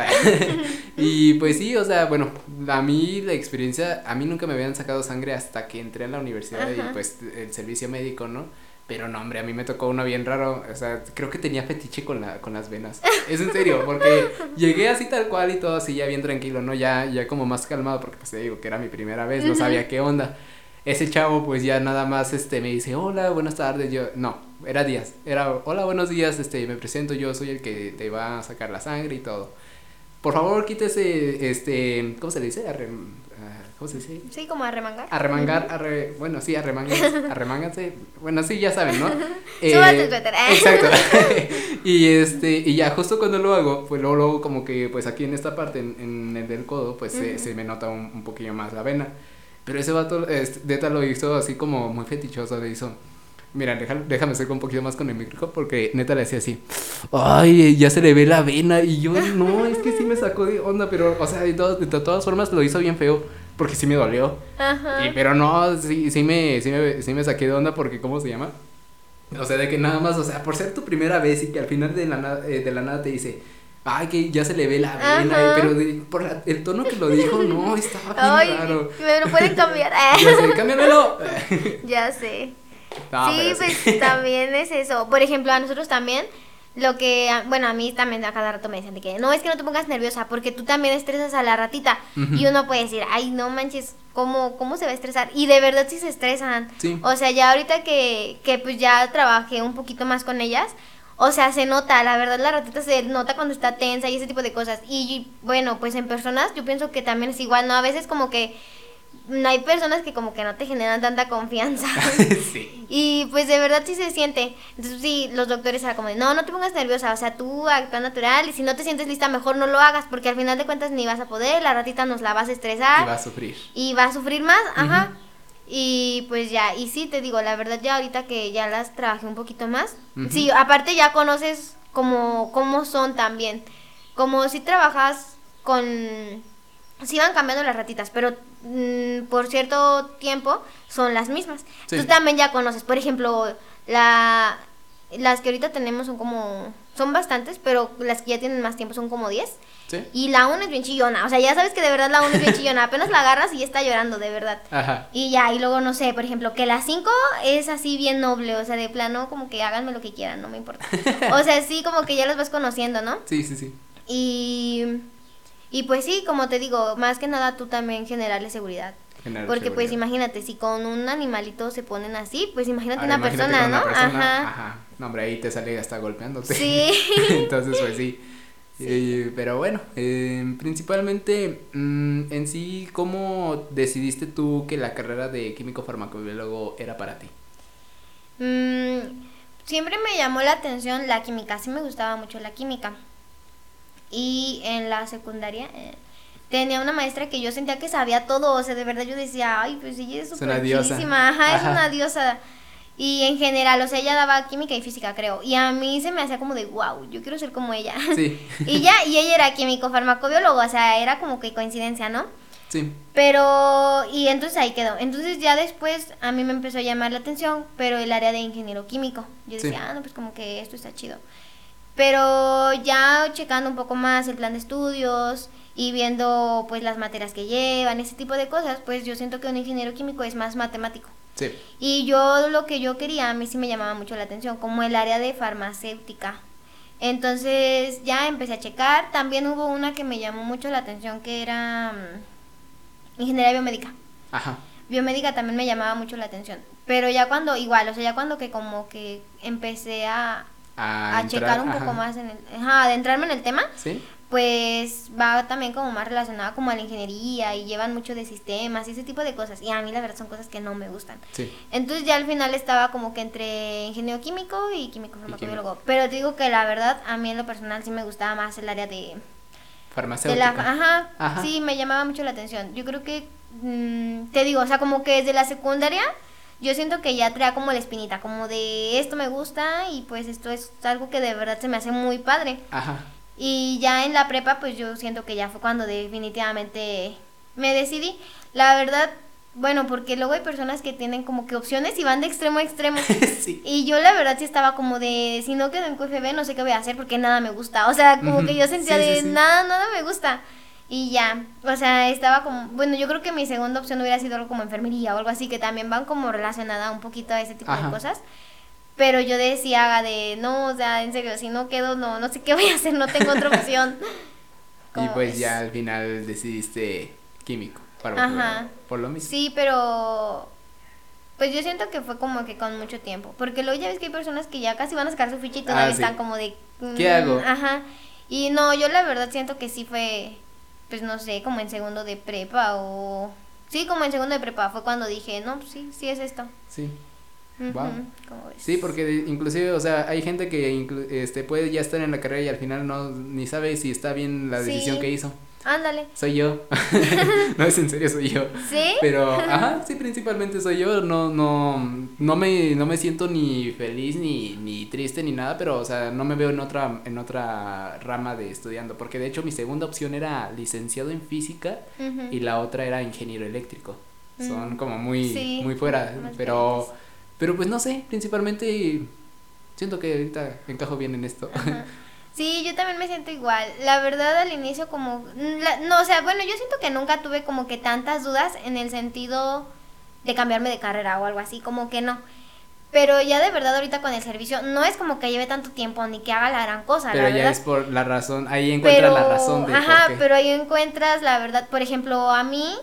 y pues sí, o sea, bueno, a mí la experiencia, a mí nunca me habían sacado sangre hasta que entré a la universidad y pues el servicio médico, ¿no? Pero no, hombre, a mí me tocó uno bien raro. O sea, creo que tenía fetiche con, la, con las venas. Es en serio, porque llegué así tal cual y todo así ya bien tranquilo, ¿no? Ya, ya como más calmado, porque pues te digo que era mi primera vez, no sabía qué onda. Ese chavo pues ya nada más este me dice, hola, buenas tardes. Yo, no, era días. Era, hola, buenos días, este, me presento, yo soy el que te va a sacar la sangre y todo. Por favor, quítese, este, ¿cómo se le dice? ¿Cómo se dice? Sí, como arremangar. Arremangar, arre, bueno, sí, arremangar, arremánganse. Bueno, sí, ya saben, ¿no? Eh, Súbate Twitter. exacto. y este, y ya justo cuando lo hago, pues luego, luego como que, pues aquí en esta parte, en, el del codo, pues se, se, me nota un, un, poquillo más la vena. Pero ese vato, este, Deta lo hizo así como muy fetichoso, le hizo... Mira, déjame, déjame un poquito más con el micrófono porque neta le decía así, ay, ya se le ve la vena y yo, no, es que sí me sacó de onda, pero, o sea, de, de todas formas lo hizo bien feo porque sí me dolió. Ajá. Y, pero no, sí, sí, me, sí, me, sí me saqué de onda porque, ¿cómo se llama? O sea, de que nada más, o sea, por ser tu primera vez y que al final de la, eh, de la nada te dice, ay, que ya se le ve la vena, pero por el tono que lo dijo, no, estaba bien ay, raro. Me lo pueden cambiar. ya sé, cámbiamelo. ya sé. sí, pues también es eso. Por ejemplo, a nosotros también lo que, bueno, a mí también a cada rato me decían de que no es que no te pongas nerviosa porque tú también estresas a la ratita y uno puede decir, ay, no manches, ¿cómo, cómo se va a estresar? Y de verdad sí se estresan. O sea, ya ahorita que, que pues ya trabajé un poquito más con ellas, o sea, se nota, la verdad la ratita se nota cuando está tensa y ese tipo de cosas. Y bueno, pues en personas yo pienso que también es igual, ¿no? A veces como que hay personas que como que no te generan tanta confianza. sí. Y pues de verdad sí se siente. Entonces sí, los doctores eran como de, no, no te pongas nerviosa, o sea, tú actúa natural y si no te sientes lista, mejor no lo hagas porque al final de cuentas ni vas a poder, la ratita nos la vas a estresar. Y va a sufrir. Y va a sufrir más, ajá. Y pues ya, y sí, te digo, la verdad ya ahorita que ya las trabajé un poquito más, sí, aparte ya conoces como cómo son también. Como si trabajas con sí van cambiando las ratitas, pero mm, por cierto tiempo son las mismas. Tú también ya conoces, por ejemplo, la las que ahorita tenemos son como son bastantes, pero las que ya tienen más tiempo son como 10. Y la una es bien chillona, o sea, ya sabes que de verdad la una es bien chillona, apenas la agarras y ya está llorando, de verdad. Ajá. Y ya, y luego no sé, por ejemplo, que la 5 es así bien noble, o sea, de plano como que háganme lo que quieran, no me importa. o sea, sí como que ya las vas conociendo, ¿no? Sí, sí, sí. Y Y pues sí, como te digo, más que nada tú también generarle seguridad. Generar Porque pues imagínate, si con un animalito se ponen así, pues imagínate Ahora, una imagínate persona, ¿no? Ajá. Ajá. No, hombre, ahí te sale hasta golpeándote. Sí. Entonces, pues sí. Eh, pero bueno, eh, principalmente mm, en sí, ¿cómo decidiste tú que la carrera de químico farmacobiólogo era para ti? Mm, siempre me llamó la atención la química, sí me gustaba mucho la química. Y en la secundaria eh, tenía una maestra que yo sentía que sabía todo, o sea, de verdad yo decía, ay, pues ella es súper ajá, es una diosa. Y en general, o sea, ella daba química y física, creo. Y a mí se me hacía como de, wow, yo quiero ser como ella. Sí, y ya, y ella era químico farmacobiólogo, o sea, era como que coincidencia, ¿no? sí, Pero, y entonces ahí quedó. Entonces ya después a mí me empezó a llamar la atención, pero el área de ingeniero químico. Yo Sí. decía, ah, no, pues como que esto está chido. Pero ya checando un poco más el plan de estudios y viendo pues las materias que llevan, ese tipo de cosas, pues yo siento que un ingeniero químico es más matemático. sí. Y yo lo que yo quería, a mí sí me llamaba mucho la atención, como el área de farmacéutica. Entonces ya empecé a checar. También hubo una que me llamó mucho la atención, que era mm, ingeniería biomédica. Ajá. Biomédica también me llamaba mucho la atención. Pero ya cuando, igual, o sea, ya cuando que como que empecé a, A, a entrar, checar un ajá. poco más en el, ajá, adentrarme en el tema, Sí, pues va también como más relacionada como a la ingeniería y llevan mucho de sistemas y ese tipo de cosas. Y a mí la verdad son cosas que no me gustan. sí. Entonces ya al final estaba como que entre ingeniero químico y químico farmacobiólogo. Pero te digo que la verdad a mí en lo personal sí me gustaba más el área de, de Farmacéutica. la... Ajá, Ajá. sí, me llamaba mucho la atención. Yo creo que, mm, te digo, o sea, como que desde la secundaria yo siento que ya traía como la espinita, como de esto me gusta y pues esto es algo que de verdad se me hace muy padre. Ajá. Y ya en la prepa, pues yo siento que ya fue cuando definitivamente me decidí. La verdad, bueno, porque luego hay personas que tienen como que opciones y van de extremo a extremo. sí. Y yo la verdad sí estaba como de, si no quedo en QFB, no sé qué voy a hacer porque nada me gusta. O sea, como que yo sentía sí, de, sí. nada, nada me gusta. Y ya, o sea, estaba como, bueno, yo creo que mi segunda opción hubiera sido algo como enfermería o algo así, que también van como relacionada un poquito a ese tipo Ajá. de cosas. Pero yo decía de, no, o sea, en serio, si no quedo, no, no sé qué voy a hacer, no tengo otra opción. Y ¿Cómo pues ves? ya al final decidiste químico. farmacobiólogo, Ajá. Por lo mismo. Sí, pero pues yo siento que fue como que con mucho tiempo, porque luego ya ves que hay personas que ya casi van a sacar su ficha y todavía Ah, sí. están como de ¿Qué mm, hago? Ajá. Y no, yo la verdad siento que sí fue pues no sé, como en segundo de prepa o sí, como en segundo de prepa fue cuando dije, no, pues sí, sí es esto. Sí. Ujú, Guau. ¿cómo ves? Sí, porque de- inclusive, o sea, hay gente que inclu- este puede ya estar en la carrera y al final no ni sabe si está bien la decisión Sí. que hizo. Ándale. Soy yo. no es en serio, soy yo. ¿Sí? Pero, ajá, sí, principalmente soy yo. No, no, no me, no me siento ni feliz ni, ni triste ni nada, pero, o sea, no me veo en otra, en otra rama de estudiando. Porque de hecho mi segunda opción era licenciado en física y la otra era ingeniero eléctrico. Son Mm, como muy, sí, muy fuera. Pero, diferentes. pero pues no sé, principalmente siento que ahorita encajo bien en esto. Ajá. Sí, yo también me siento igual. La verdad al inicio como... la- no, o sea, bueno, yo siento que nunca tuve como que tantas dudas en el sentido de cambiarme de carrera o algo así, como que no. Pero ya de verdad ahorita con el servicio, no es como que lleve tanto tiempo ni que haga la gran cosa, pero la ya verdad. es por la razón, ahí encuentras la razón de ajá, por qué. pero ahí encuentras la verdad. Por ejemplo, a mí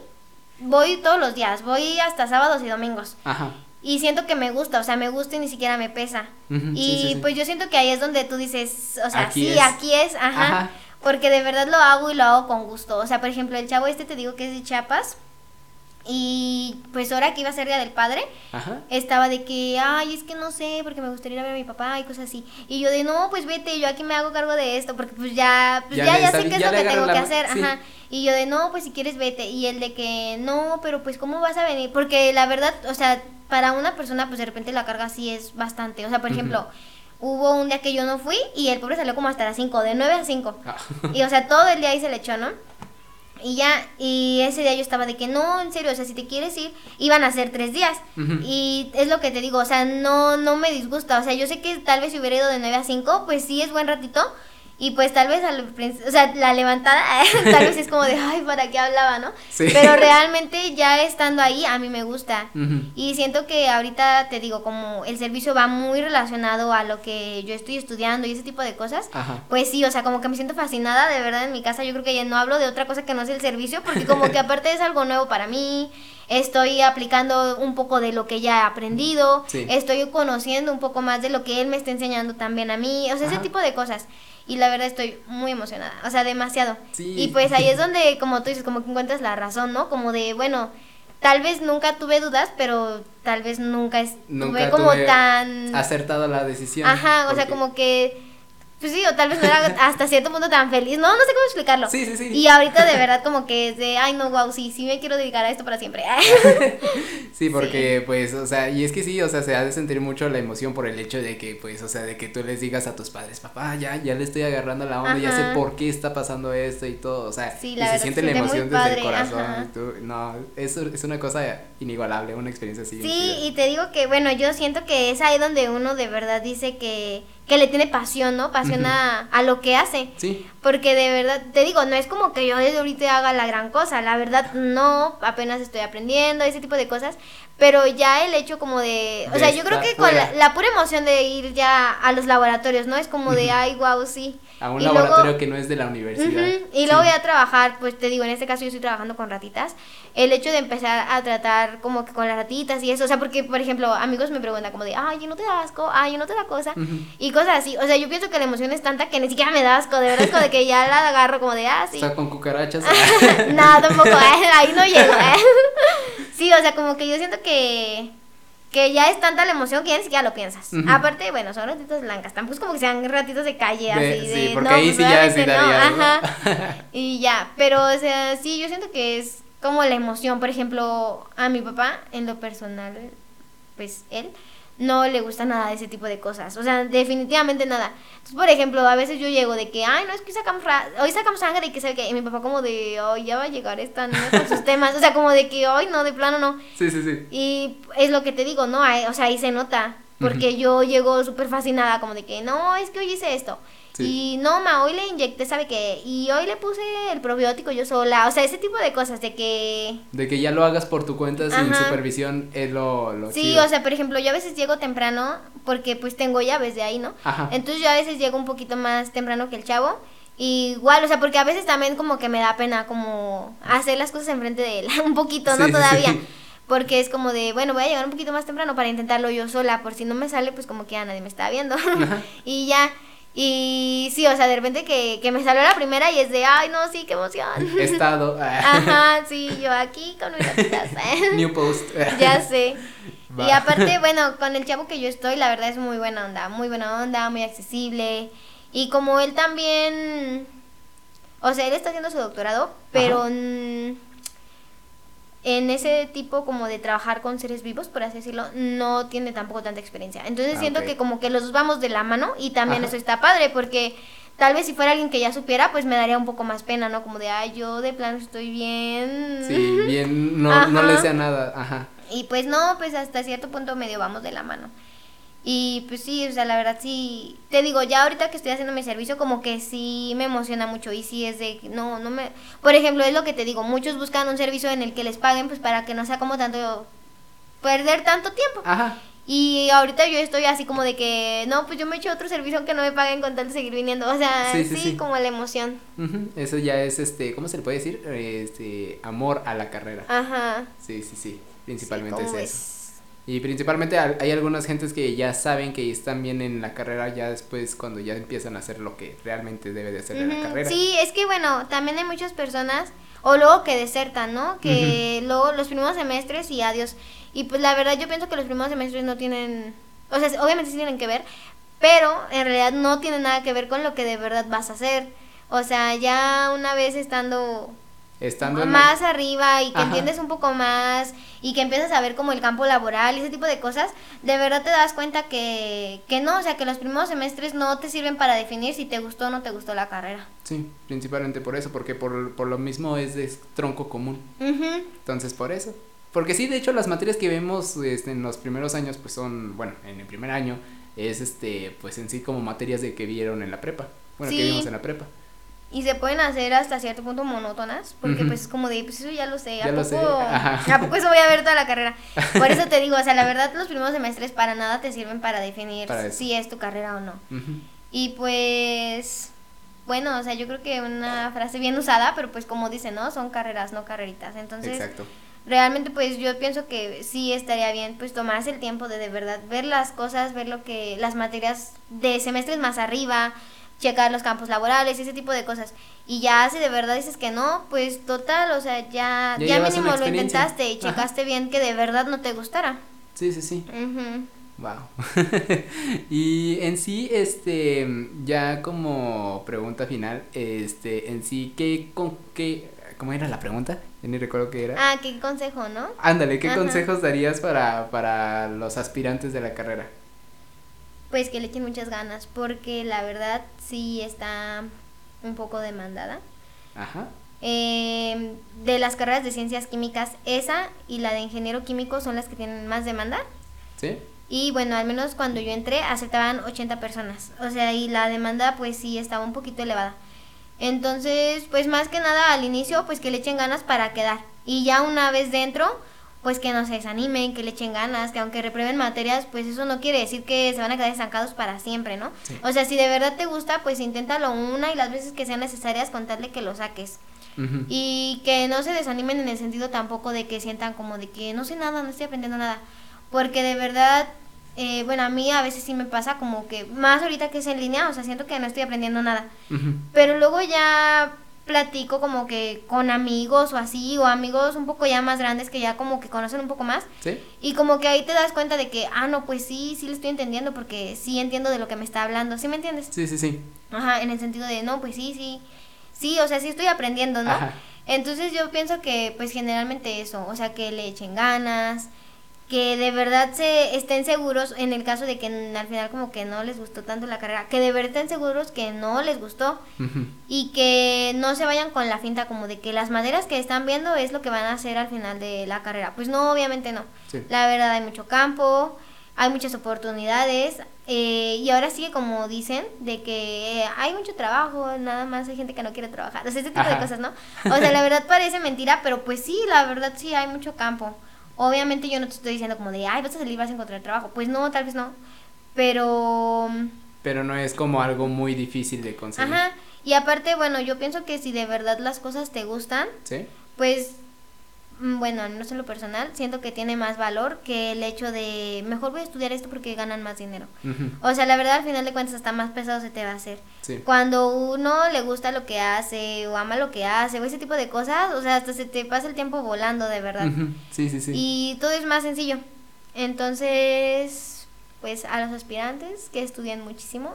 voy todos los días, voy hasta sábados y domingos. Ajá. Y siento que me gusta, o sea, me gusta y ni siquiera me pesa. Y sí, sí. pues yo siento que ahí es donde tú dices, o sea, Aquí sí, es. aquí es, ajá, Ajá. Porque de verdad lo hago y lo hago con gusto. O sea, por ejemplo, el chavo este te digo que es de Chiapas. Y pues ahora que iba a ser Día del Padre, Ajá. estaba de que, ay, es que no sé, porque me gustaría ir a ver a mi papá y cosas así. Y yo de, no, pues vete, yo aquí me hago cargo de esto, porque pues ya, pues Ya ya, sé qué es lo que tengo que hacer, ajá. Y yo de, no, pues si quieres vete. Y el de que, no, pero pues ¿cómo vas a venir? Porque la verdad, o sea, para una persona, pues de repente la carga sí es bastante. O sea, por ejemplo, hubo un día que yo no fui y el pobre salió como hasta las 5, de 9 a 5. Ah. Y o sea, todo el día ahí se le echó, ¿no? Y ya, y ese día yo estaba de que no, en serio, o sea, si te quieres ir, iban a ser tres días. Y es lo que te digo, o sea, no, no me disgusta. O sea, yo sé que tal vez si hubiera ido de 9 a 5, pues sí es buen ratito. Y pues tal vez al principio, o sea, la levantada tal vez es como de, ay, ¿para qué hablaba, no? Sí. Pero realmente ya estando ahí a mí me gusta. Y siento que ahorita te digo, como el servicio va muy relacionado a lo que yo estoy estudiando y ese tipo de cosas, Ajá. pues sí, o sea, como que me siento fascinada, de verdad, en mi casa yo creo que ya no hablo de otra cosa que no sea el servicio, porque como que aparte es algo nuevo para mí, estoy aplicando un poco de lo que ya he aprendido, Sí. estoy conociendo un poco más de lo que él me está enseñando también a mí, o sea, ese tipo de cosas. Y la verdad estoy muy emocionada, o sea, demasiado. Sí. Y pues ahí es donde, como tú dices, como que encuentras la razón, ¿no? Como de, bueno, tal vez nunca tuve dudas, pero tal vez nunca estuve Nunca como tuve tan... acertado la decisión. Ajá, o sea, como que, pues sí, o tal vez no era hasta cierto punto tan feliz, no, no sé cómo explicarlo. Sí, sí, sí. Y ahorita de verdad como que es de, ay no, wow, sí, sí me quiero dedicar a esto para siempre. Sí, porque pues, o sea, y es que sí, o sea, se ha de sentir mucho la emoción por el hecho de que, pues, o sea, de que tú les digas a tus padres, papá, ya, ya le estoy agarrando la onda, ya sé por qué está pasando esto y todo, o sea, Sí, y la se siente se la siente muy emoción desde el corazón, y tú, no, eso es una cosa inigualable, una experiencia así. Sí, y te digo que, bueno, yo siento que es ahí donde uno de verdad dice que, que le tiene pasión, ¿no? Pasión Ujú. a, a lo que hace. Sí, Porque de verdad, te digo, no es como que yo desde ahorita haga la gran cosa, la verdad no, apenas estoy aprendiendo, ese tipo de cosas, pero ya el hecho como de, o De sea, yo creo que con la, fuera. la pura emoción de ir ya a los laboratorios, ¿no? Es como de, Ujú. ay, wow, sí. A un Y laboratorio luego- que no es de la universidad. Y luego Sí. voy a trabajar, pues te digo, en este caso yo estoy trabajando con ratitas. El hecho de empezar a tratar como que con las ratitas y eso, o sea, porque por ejemplo, amigos me preguntan como de, ay, ¿no te da asco? Ay, ¿no te da cosa? Y cosas así. O sea, yo pienso que la emoción es tanta que ni siquiera me da asco, de verdad es como de que ya la agarro como de, ah, sí. O sea, con cucarachas. no, tampoco, eh, ahí no llego. eh. Sí, o sea, como que yo siento que que ya es tanta la emoción que ya ni siquiera lo piensas. Aparte, bueno, son ratitas blancas, tampoco es como que sean ratitos de calle, De- así sí, de, porque no, ahí pues sí ya daría algo. ajá. Y ya, pero o sea, sí, yo siento que es como la emoción, por ejemplo, a mi papá en lo personal, pues él no le gusta nada de ese tipo de cosas, o sea, definitivamente nada. Entonces, por ejemplo, a veces yo llego de que, ay, no, es que sacamos, ra- hoy sacamos sangre y que sabe que, y mi papá como de, ay, ya va a llegar esta niña con sus temas, o sea, como de que, ay, no, de plano no. sí, sí, sí. Y es lo que te digo, ¿no? O sea, ahí se nota. Porque yo llego súper fascinada, como de que, no, es que hoy hice esto. Sí. Y no, ma, hoy le inyecté, ¿sabe qué? Y hoy le puse el probiótico yo sola. O sea, ese tipo de cosas, de que... De que ya lo hagas por tu cuenta sin supervisión es lo, lo Sí, chido. o sea, por ejemplo, yo a veces llego temprano porque pues tengo llaves de ahí, ¿no? Ajá. Entonces yo a veces llego un poquito más temprano que el chavo. Igual, o sea, porque a veces también como que me da pena como hacer las cosas enfrente de él, un poquito, ¿no? Sí, Todavía. sí. Porque es como de, bueno, voy a llegar un poquito más temprano para intentarlo yo sola, por si no me sale, pues como que ya nadie me está viendo. Ajá. y ya, y sí, o sea, de repente que, que me salió la primera y es de, ay, no, sí, qué emoción. Estado. Ajá, sí, yo aquí con mis ratitas. New post. ya sé. Va. Y aparte, bueno, con el chavo que yo estoy, la verdad es muy buena onda, muy buena onda, muy accesible. Y como él también, o sea, él está haciendo su doctorado, pero en ese tipo como de trabajar con seres vivos, por así decirlo, no tiene tampoco tanta experiencia. Entonces Ah, siento que como que los dos vamos de la mano y también Ajá. eso está padre porque tal vez si fuera alguien que ya supiera, pues me daría un poco más pena, ¿no? Como de, ay, yo de plano estoy bien. Sí, bien, no, no le sea nada. Ajá. Y pues no, pues hasta cierto punto medio vamos de la mano. Y pues sí, o sea, la verdad sí, te digo, ya ahorita que estoy haciendo mi servicio, como que sí me emociona mucho y sí es de, no, no me, por ejemplo, es lo que te digo, muchos buscan un servicio en el que les paguen, pues para que no sea como tanto, perder tanto tiempo. Ajá. Y ahorita yo estoy así como de que, no, pues yo me echo otro servicio aunque no me paguen con tal de seguir viniendo, o sea, Sí, sí, sí, sí. como la emoción. Eso ya es, este, ¿cómo se le puede decir? Este, amor a la carrera. Ajá. Sí, sí, sí. Principalmente Sí, ¿cómo es eso. Y principalmente hay algunas gentes que ya saben que están bien en la carrera ya después cuando ya empiezan a hacer lo que realmente debe de hacer de la carrera. Sí, es que bueno, también hay muchas personas, o luego que desertan, ¿no? Que luego los primeros semestres y adiós. Y pues la verdad yo pienso que los primeros semestres no tienen, o sea, obviamente sí tienen que ver, pero en realidad no tienen nada que ver con lo que de verdad vas a hacer. O sea, ya una vez estando Estando en la- más arriba y que Ajá. entiendes un poco más y que empiezas a ver como el campo laboral y ese tipo de cosas, de verdad te das cuenta que, que no, o sea, que los primeros semestres no te sirven para definir si te gustó o no te gustó la carrera. Sí, principalmente por eso, porque por, por lo mismo es de tronco común. Entonces, por eso. Porque sí, de hecho, las materias que vemos este, en los primeros años, pues son, bueno, en el primer año, es este, pues en sí como materias de que vieron en la prepa. Bueno, Sí. que vimos en la prepa. Y se pueden hacer hasta cierto punto monótonas, porque pues es como de, pues eso ya lo sé, ¿a Ya poco, sé. ¿a poco eso voy a ver toda la carrera? Por eso te digo, o sea, la verdad los primeros semestres para nada te sirven para definir Para si es tu carrera o no. Y pues, bueno, o sea, yo creo que una frase bien usada, pero pues como dice, ¿no? Son carreras, no carreritas. Entonces, Exacto. realmente pues yo pienso que sí estaría bien pues tomarse el tiempo de de verdad ver las cosas, ver lo que, las materias de semestres más arriba, checar los campos laborales, ese tipo de cosas. Y ya si de verdad dices que no, pues total, o sea, ya, Ya mínimo lo intentaste y Ajá. checaste bien que de verdad no te gustara. Sí, sí, sí. Wow. y en sí, este, ya como pregunta final, este, en sí, ¿qué, con qué, cómo era la pregunta? Ya ni recuerdo qué era. Ah, qué consejo, ¿no? Ándale, ¿qué Ajá. consejos darías para, para los aspirantes de la carrera? Pues que le echen muchas ganas, porque la verdad sí está un poco demandada. Ajá. Eh, de las carreras de ciencias químicas, esa y la de ingeniero químico son las que tienen más demanda. ¿Sí? Y bueno, al menos cuando yo entré aceptaban 80 personas. O sea, y la demanda pues sí estaba un poquito elevada. Entonces, pues más que nada al inicio, pues que le echen ganas para quedar. Y ya una vez dentro, pues que no se desanimen, que le echen ganas, que aunque reprueben materias, pues eso no quiere decir que se van a quedar estancados para siempre, ¿no? Sí. O sea, si de verdad te gusta, pues inténtalo una y las veces que sean necesarias contarle que lo saques. Y que no se desanimen en el sentido tampoco de que sientan como de que no sé nada, no estoy aprendiendo nada. Porque de verdad, eh, bueno, a mí a veces sí me pasa como que, más ahorita que es en línea, o sea, siento que no estoy aprendiendo nada. Pero luego ya platico como que con amigos o así, o amigos un poco ya más grandes que ya como que conocen un poco más. ¿Sí? Y como que ahí te das cuenta de que, ah, no, pues sí, sí lo estoy entendiendo porque sí entiendo de lo que me está hablando. ¿Sí me entiendes? Sí, sí, sí. Ajá, en el sentido de, no, pues sí, sí. Sí, o sea, sí estoy aprendiendo, ¿no? Ajá. Entonces yo pienso que pues generalmente eso, o sea, que le echen ganas, que de verdad se estén seguros en el caso de que al final como que no les gustó tanto la carrera, que de verdad estén seguros que no les gustó y que no se vayan con la finta como de que las materias que están viendo es lo que van a hacer al final de la carrera. Pues no, obviamente no. Sí. La verdad hay mucho campo, hay muchas oportunidades eh, y ahora sigue como dicen de que eh, hay mucho trabajo, nada más hay gente que no quiere trabajar, o sea, ese tipo de cosas, ¿no? O sea, la verdad parece mentira, pero pues sí, la verdad sí hay mucho campo. Obviamente yo no te estoy diciendo como de, ay, vas a salir, vas a encontrar trabajo. Pues no, tal vez no. Pero Pero no es como algo muy difícil de conseguir. Ajá. Y aparte, bueno, yo pienso que si de verdad las cosas te gustan, ¿Sí? pues, mm, bueno, al menos en lo personal, siento que tiene más valor que el hecho de, mejor voy a estudiar esto porque ganan más dinero. O sea, la verdad, al final de cuentas, hasta más pesado se te va a hacer. Sí. Cuando uno le gusta lo que hace o ama lo que hace o ese tipo de cosas, o sea, hasta se te pasa el tiempo volando, de verdad. Sí, sí, sí. Y todo es más sencillo. Entonces, pues a los aspirantes que estudien muchísimo.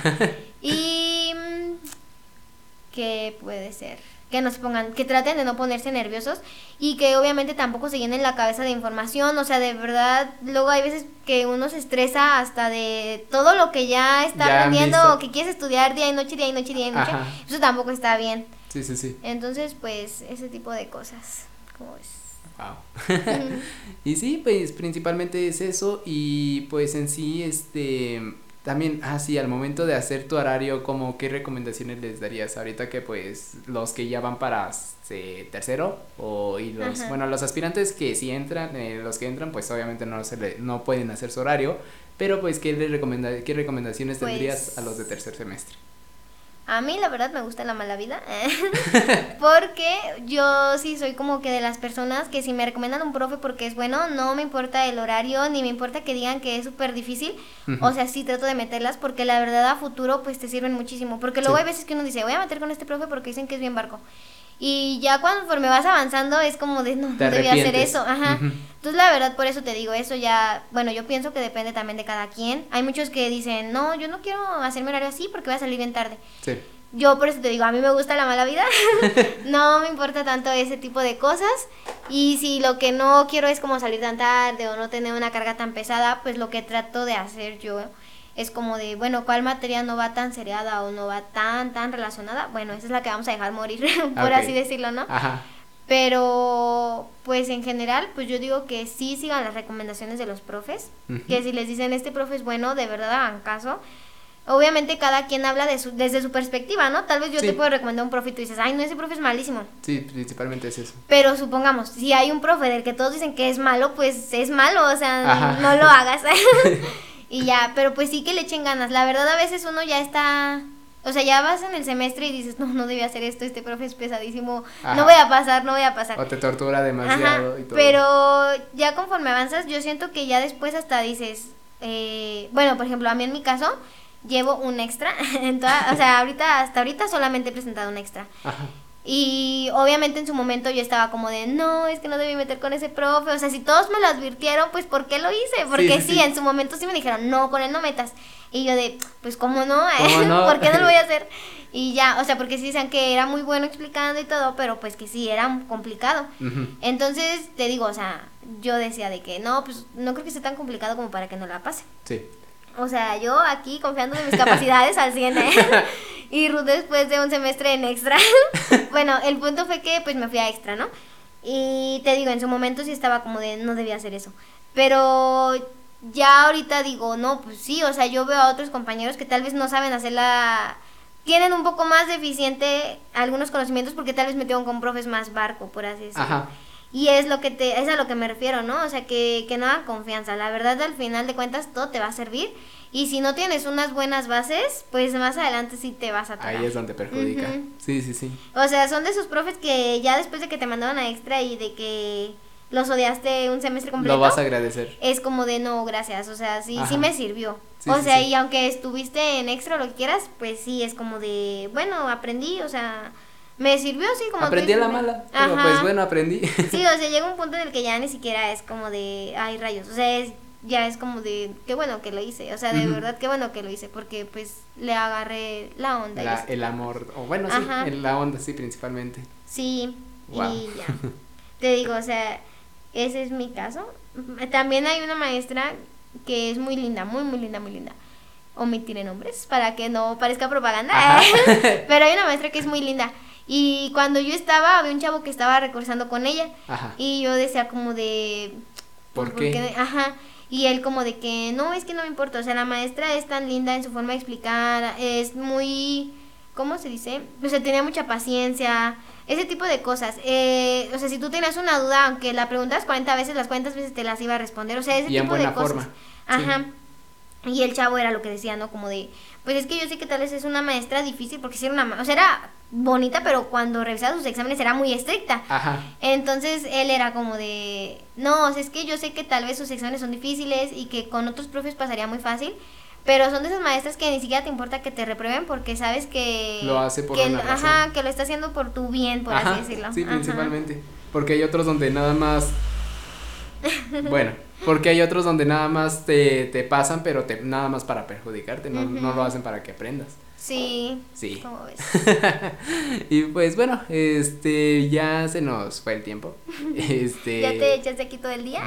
y mm, que puede ser que no se pongan, que traten de no ponerse nerviosos y que obviamente tampoco se llenen la cabeza de información, o sea, de verdad, luego hay veces que uno se estresa hasta de todo lo que ya está Ya aprendiendo o que quieres estudiar día y noche, día y noche, día y noche, Ajá. eso tampoco está bien. Sí, sí, sí. Entonces, pues ese tipo de cosas, como es. Wow. y sí, pues principalmente es eso y pues en sí, este, también, ah, sí, al momento de hacer tu horario, como qué recomendaciones les darías ahorita que pues los que ya van para eh, tercero o y los, Ajá. bueno, los aspirantes que sí entran, eh, los que entran pues obviamente no se le, no pueden hacer su horario, pero pues qué les recomenda, qué recomendaciones Pues- tendrías a los de tercer semestre. A mí la verdad me gusta la mala vida, porque yo sí soy como que de las personas que si me recomiendan un profe porque es bueno, no me importa el horario, ni me importa que digan que es súper difícil, o sea, sí trato de meterlas porque la verdad a futuro pues te sirven muchísimo, porque luego Sí. hay veces que uno dice, voy a meter con este profe porque dicen que es bien barco. Y ya conforme vas avanzando es como de, no, no debía hacer eso, ajá. Entonces, la verdad, por eso te digo, eso ya, bueno, yo pienso que depende también de cada quien. Hay muchos que dicen, no, yo no quiero hacerme horario así porque voy a salir bien tarde. Sí. Yo por eso te digo, a mí me gusta la mala vida, no me importa tanto ese tipo de cosas y si lo que no quiero es como salir tan tarde o no tener una carga tan pesada, pues lo que trato de hacer yo es como de, bueno, ¿cuál materia no va tan seriada o no va tan, tan relacionada? Bueno, esa es la que vamos a dejar morir, por Ok. así decirlo, ¿no? Ajá. Pero, pues en general, pues yo digo que sí sigan las recomendaciones de los profes, Ujú. que si les dicen este profe es bueno, de verdad hagan caso. obviamente cada quien habla de su, desde su perspectiva, ¿no? Tal vez yo te puedo recomendar un profe y tú dices, ay, no, ese profe es malísimo. Sí, principalmente es eso. Pero supongamos, si hay un profe del que todos dicen que es malo, pues es malo, o sea, no lo hagas. y ya, pero pues sí que le echen ganas. La verdad a veces uno ya está... O sea, ya vas en el semestre y dices, no, no debía hacer esto, este profe es pesadísimo, no voy a pasar, no voy a pasar. O te tortura demasiado y todo. Pero ya conforme avanzas, yo siento que ya después hasta dices, eh, bueno, por ejemplo, a mí en mi caso, llevo un extra. En toda, o sea, ahorita, hasta ahorita solamente he presentado un extra. Y obviamente en su momento yo estaba como de, no, es que no debí meter con ese profe. O sea, si todos me lo advirtieron, pues ¿por qué lo hice? Porque sí, en su momento sí me dijeron, no, con él no metas. Y yo de, pues ¿cómo no? ¿Por qué no lo voy a hacer? Y ya, o sea, porque sí decían que era muy bueno explicando y todo, pero pues que sí, era complicado. Entonces, te digo, o sea, yo decía de que no, pues no creo que sea tan complicado como para que no la pase. Sí. O sea, yo aquí confiando en mis capacidades al 100. ¿eh? y Ruth después de un semestre en extra. bueno, el punto fue que pues me fui a extra, ¿no? Y te digo, en su momento sí estaba como de no debía hacer eso. Pero ya ahorita digo, no, pues sí, o sea, yo veo a otros compañeros que tal vez no saben hacer la... Tienen un poco más deficiente algunos conocimientos porque tal vez metieron con profes más barco, por así decirlo. Ajá. Y es lo que te, es a lo que me refiero, ¿no? O sea, que, que no hagan confianza. La verdad, al final de cuentas, todo te va a servir. Y si no tienes unas buenas bases, pues más adelante sí te vas a tocar. Ahí es donde perjudica. Sí, sí, sí. O sea, son de esos profes que ya después de que te mandaron a extra y de que los odiaste un semestre completo. Lo vas a agradecer. Es como de no, gracias. O sea, sí, sí me sirvió. o sea, y aunque estuviste en extra o lo que quieras, pues sí, es como de, bueno, aprendí, o sea me sirvió así como aprendí a la mala pero pues bueno aprendí. Sí o sea llega un punto en el que ya ni siquiera es como de ay rayos o sea es ya es como de qué bueno que lo hice o sea de verdad qué bueno que lo hice porque pues le agarré la onda el amor o bueno sí la onda sí principalmente. Sí y ya. Te digo o sea ese es mi caso. También hay una maestra que es muy linda muy muy linda muy linda. Omitiré nombres para que no parezca propaganda. Pero hay una maestra que es muy linda y cuando yo estaba, había un chavo que estaba recursando con ella. Y yo decía como de... ¿Por qué? Ajá. Y él como de que, no, es que no me importa. O sea, la maestra es tan linda en su forma de explicar. Es muy... ¿Cómo se dice? O sea, tenía mucha paciencia. Ese tipo de cosas. Eh, o sea, si tú tenías una duda, aunque la preguntas 40 veces, las 40 veces te las iba a responder. O sea, ese tipo de cosas. Forma. Ajá. Y el chavo era lo que decía, ¿no? Como de, pues es que yo sé que tal vez es una maestra difícil porque si era una, o sea, era bonita, pero cuando revisaba sus exámenes era muy estricta. Ajá. Entonces él era como de, no, o sea, es que yo sé que tal vez sus exámenes son difíciles y que con otros profes pasaría muy fácil, pero son de esas maestras que ni siquiera te importa que te reprueben porque sabes que lo hace por que, una razón. Ajá, que lo está haciendo por tu bien, por así decirlo. Sí, principalmente, porque hay otros donde nada más bueno, porque hay otros donde nada más te, te pasan, pero te, nada más para perjudicarte, no, no lo hacen para que aprendas. Sí. Sí. ¿Cómo ves? y pues bueno, este ya se nos fue el tiempo. Este Ya te echaste aquí todo el día.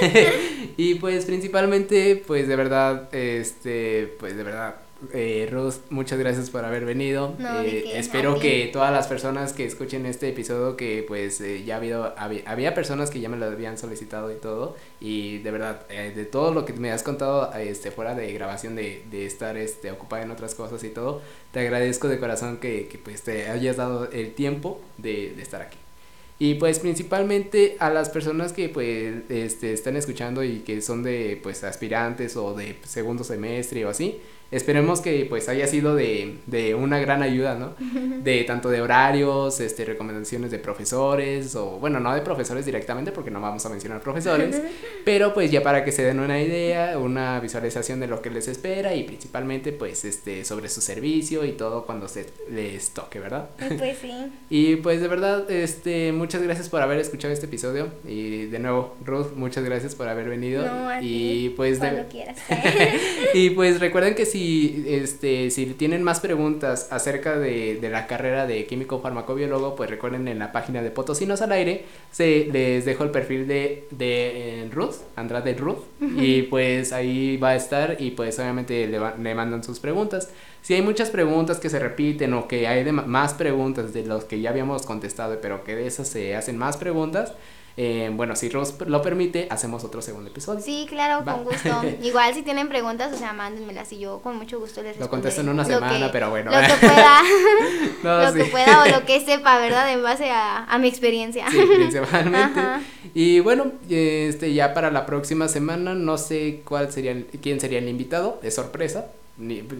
y pues principalmente pues de verdad este pues de verdad eh, Ruth, muchas gracias por haber venido. Eh, espero que todas las personas que escuchen este episodio, que pues eh, ya ha habido, había, personas que ya me lo habían solicitado y todo, y de verdad, eh, de todo lo que me has contado este, fuera de grabación, de, de estar este, ocupada en otras cosas y todo, te agradezco de corazón que, que pues te hayas dado el tiempo de, de estar aquí. Y pues principalmente a las personas que pues este, están escuchando y que son de pues aspirantes o de segundo semestre o así, esperemos que pues haya sido de, de una gran ayuda, ¿no? De tanto de horarios, este, recomendaciones de profesores, o bueno, no de profesores directamente porque no vamos a mencionar profesores, pero pues ya para que se den una idea, una visualización de lo que les espera y principalmente pues este, sobre su servicio y todo cuando se les toque, ¿verdad? Pues sí. y pues de verdad, este, muchas gracias por haber escuchado este episodio y de nuevo, Ruth, muchas gracias por haber venido. y pues quieras. y pues recuerden que si si, este, si tienen más preguntas acerca de, de, la carrera de químico farmacobiólogo, pues recuerden en la página de Potosinos al aire, se les dejo el perfil de, de eh, Ruth, Andrade Ruth, y pues ahí va a estar y pues obviamente le, le mandan sus preguntas. Si hay muchas preguntas que se repiten o que hay más preguntas de los que ya habíamos contestado, pero que de esas se hacen más preguntas, Eh, bueno, si Rose lo permite, hacemos otro segundo episodio. Sí, claro, con gusto. Igual si tienen preguntas, o sea, mándenmelas y yo con mucho gusto les respondo. Lo contesto en una semana, pero bueno. Lo que pueda, lo que pueda o lo que sepa, ¿verdad? En base a, a mi experiencia. Sí, principalmente. Y bueno, este ya para la próxima semana, no sé cuál sería, quién sería el invitado, es sorpresa.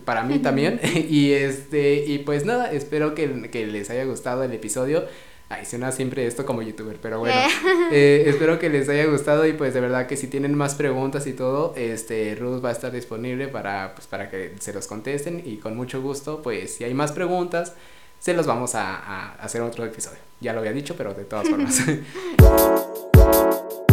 para mí también y este y pues nada espero que, que les haya gustado el episodio Ay, suena siempre esto como youtuber, pero bueno, eh, espero que les haya gustado y pues de verdad que si tienen más preguntas y todo, este, Ruth va a estar disponible para, pues, para que se los contesten y con mucho gusto, pues si hay más preguntas, se los vamos a, a hacer otro episodio. Ya lo había dicho, pero de todas formas.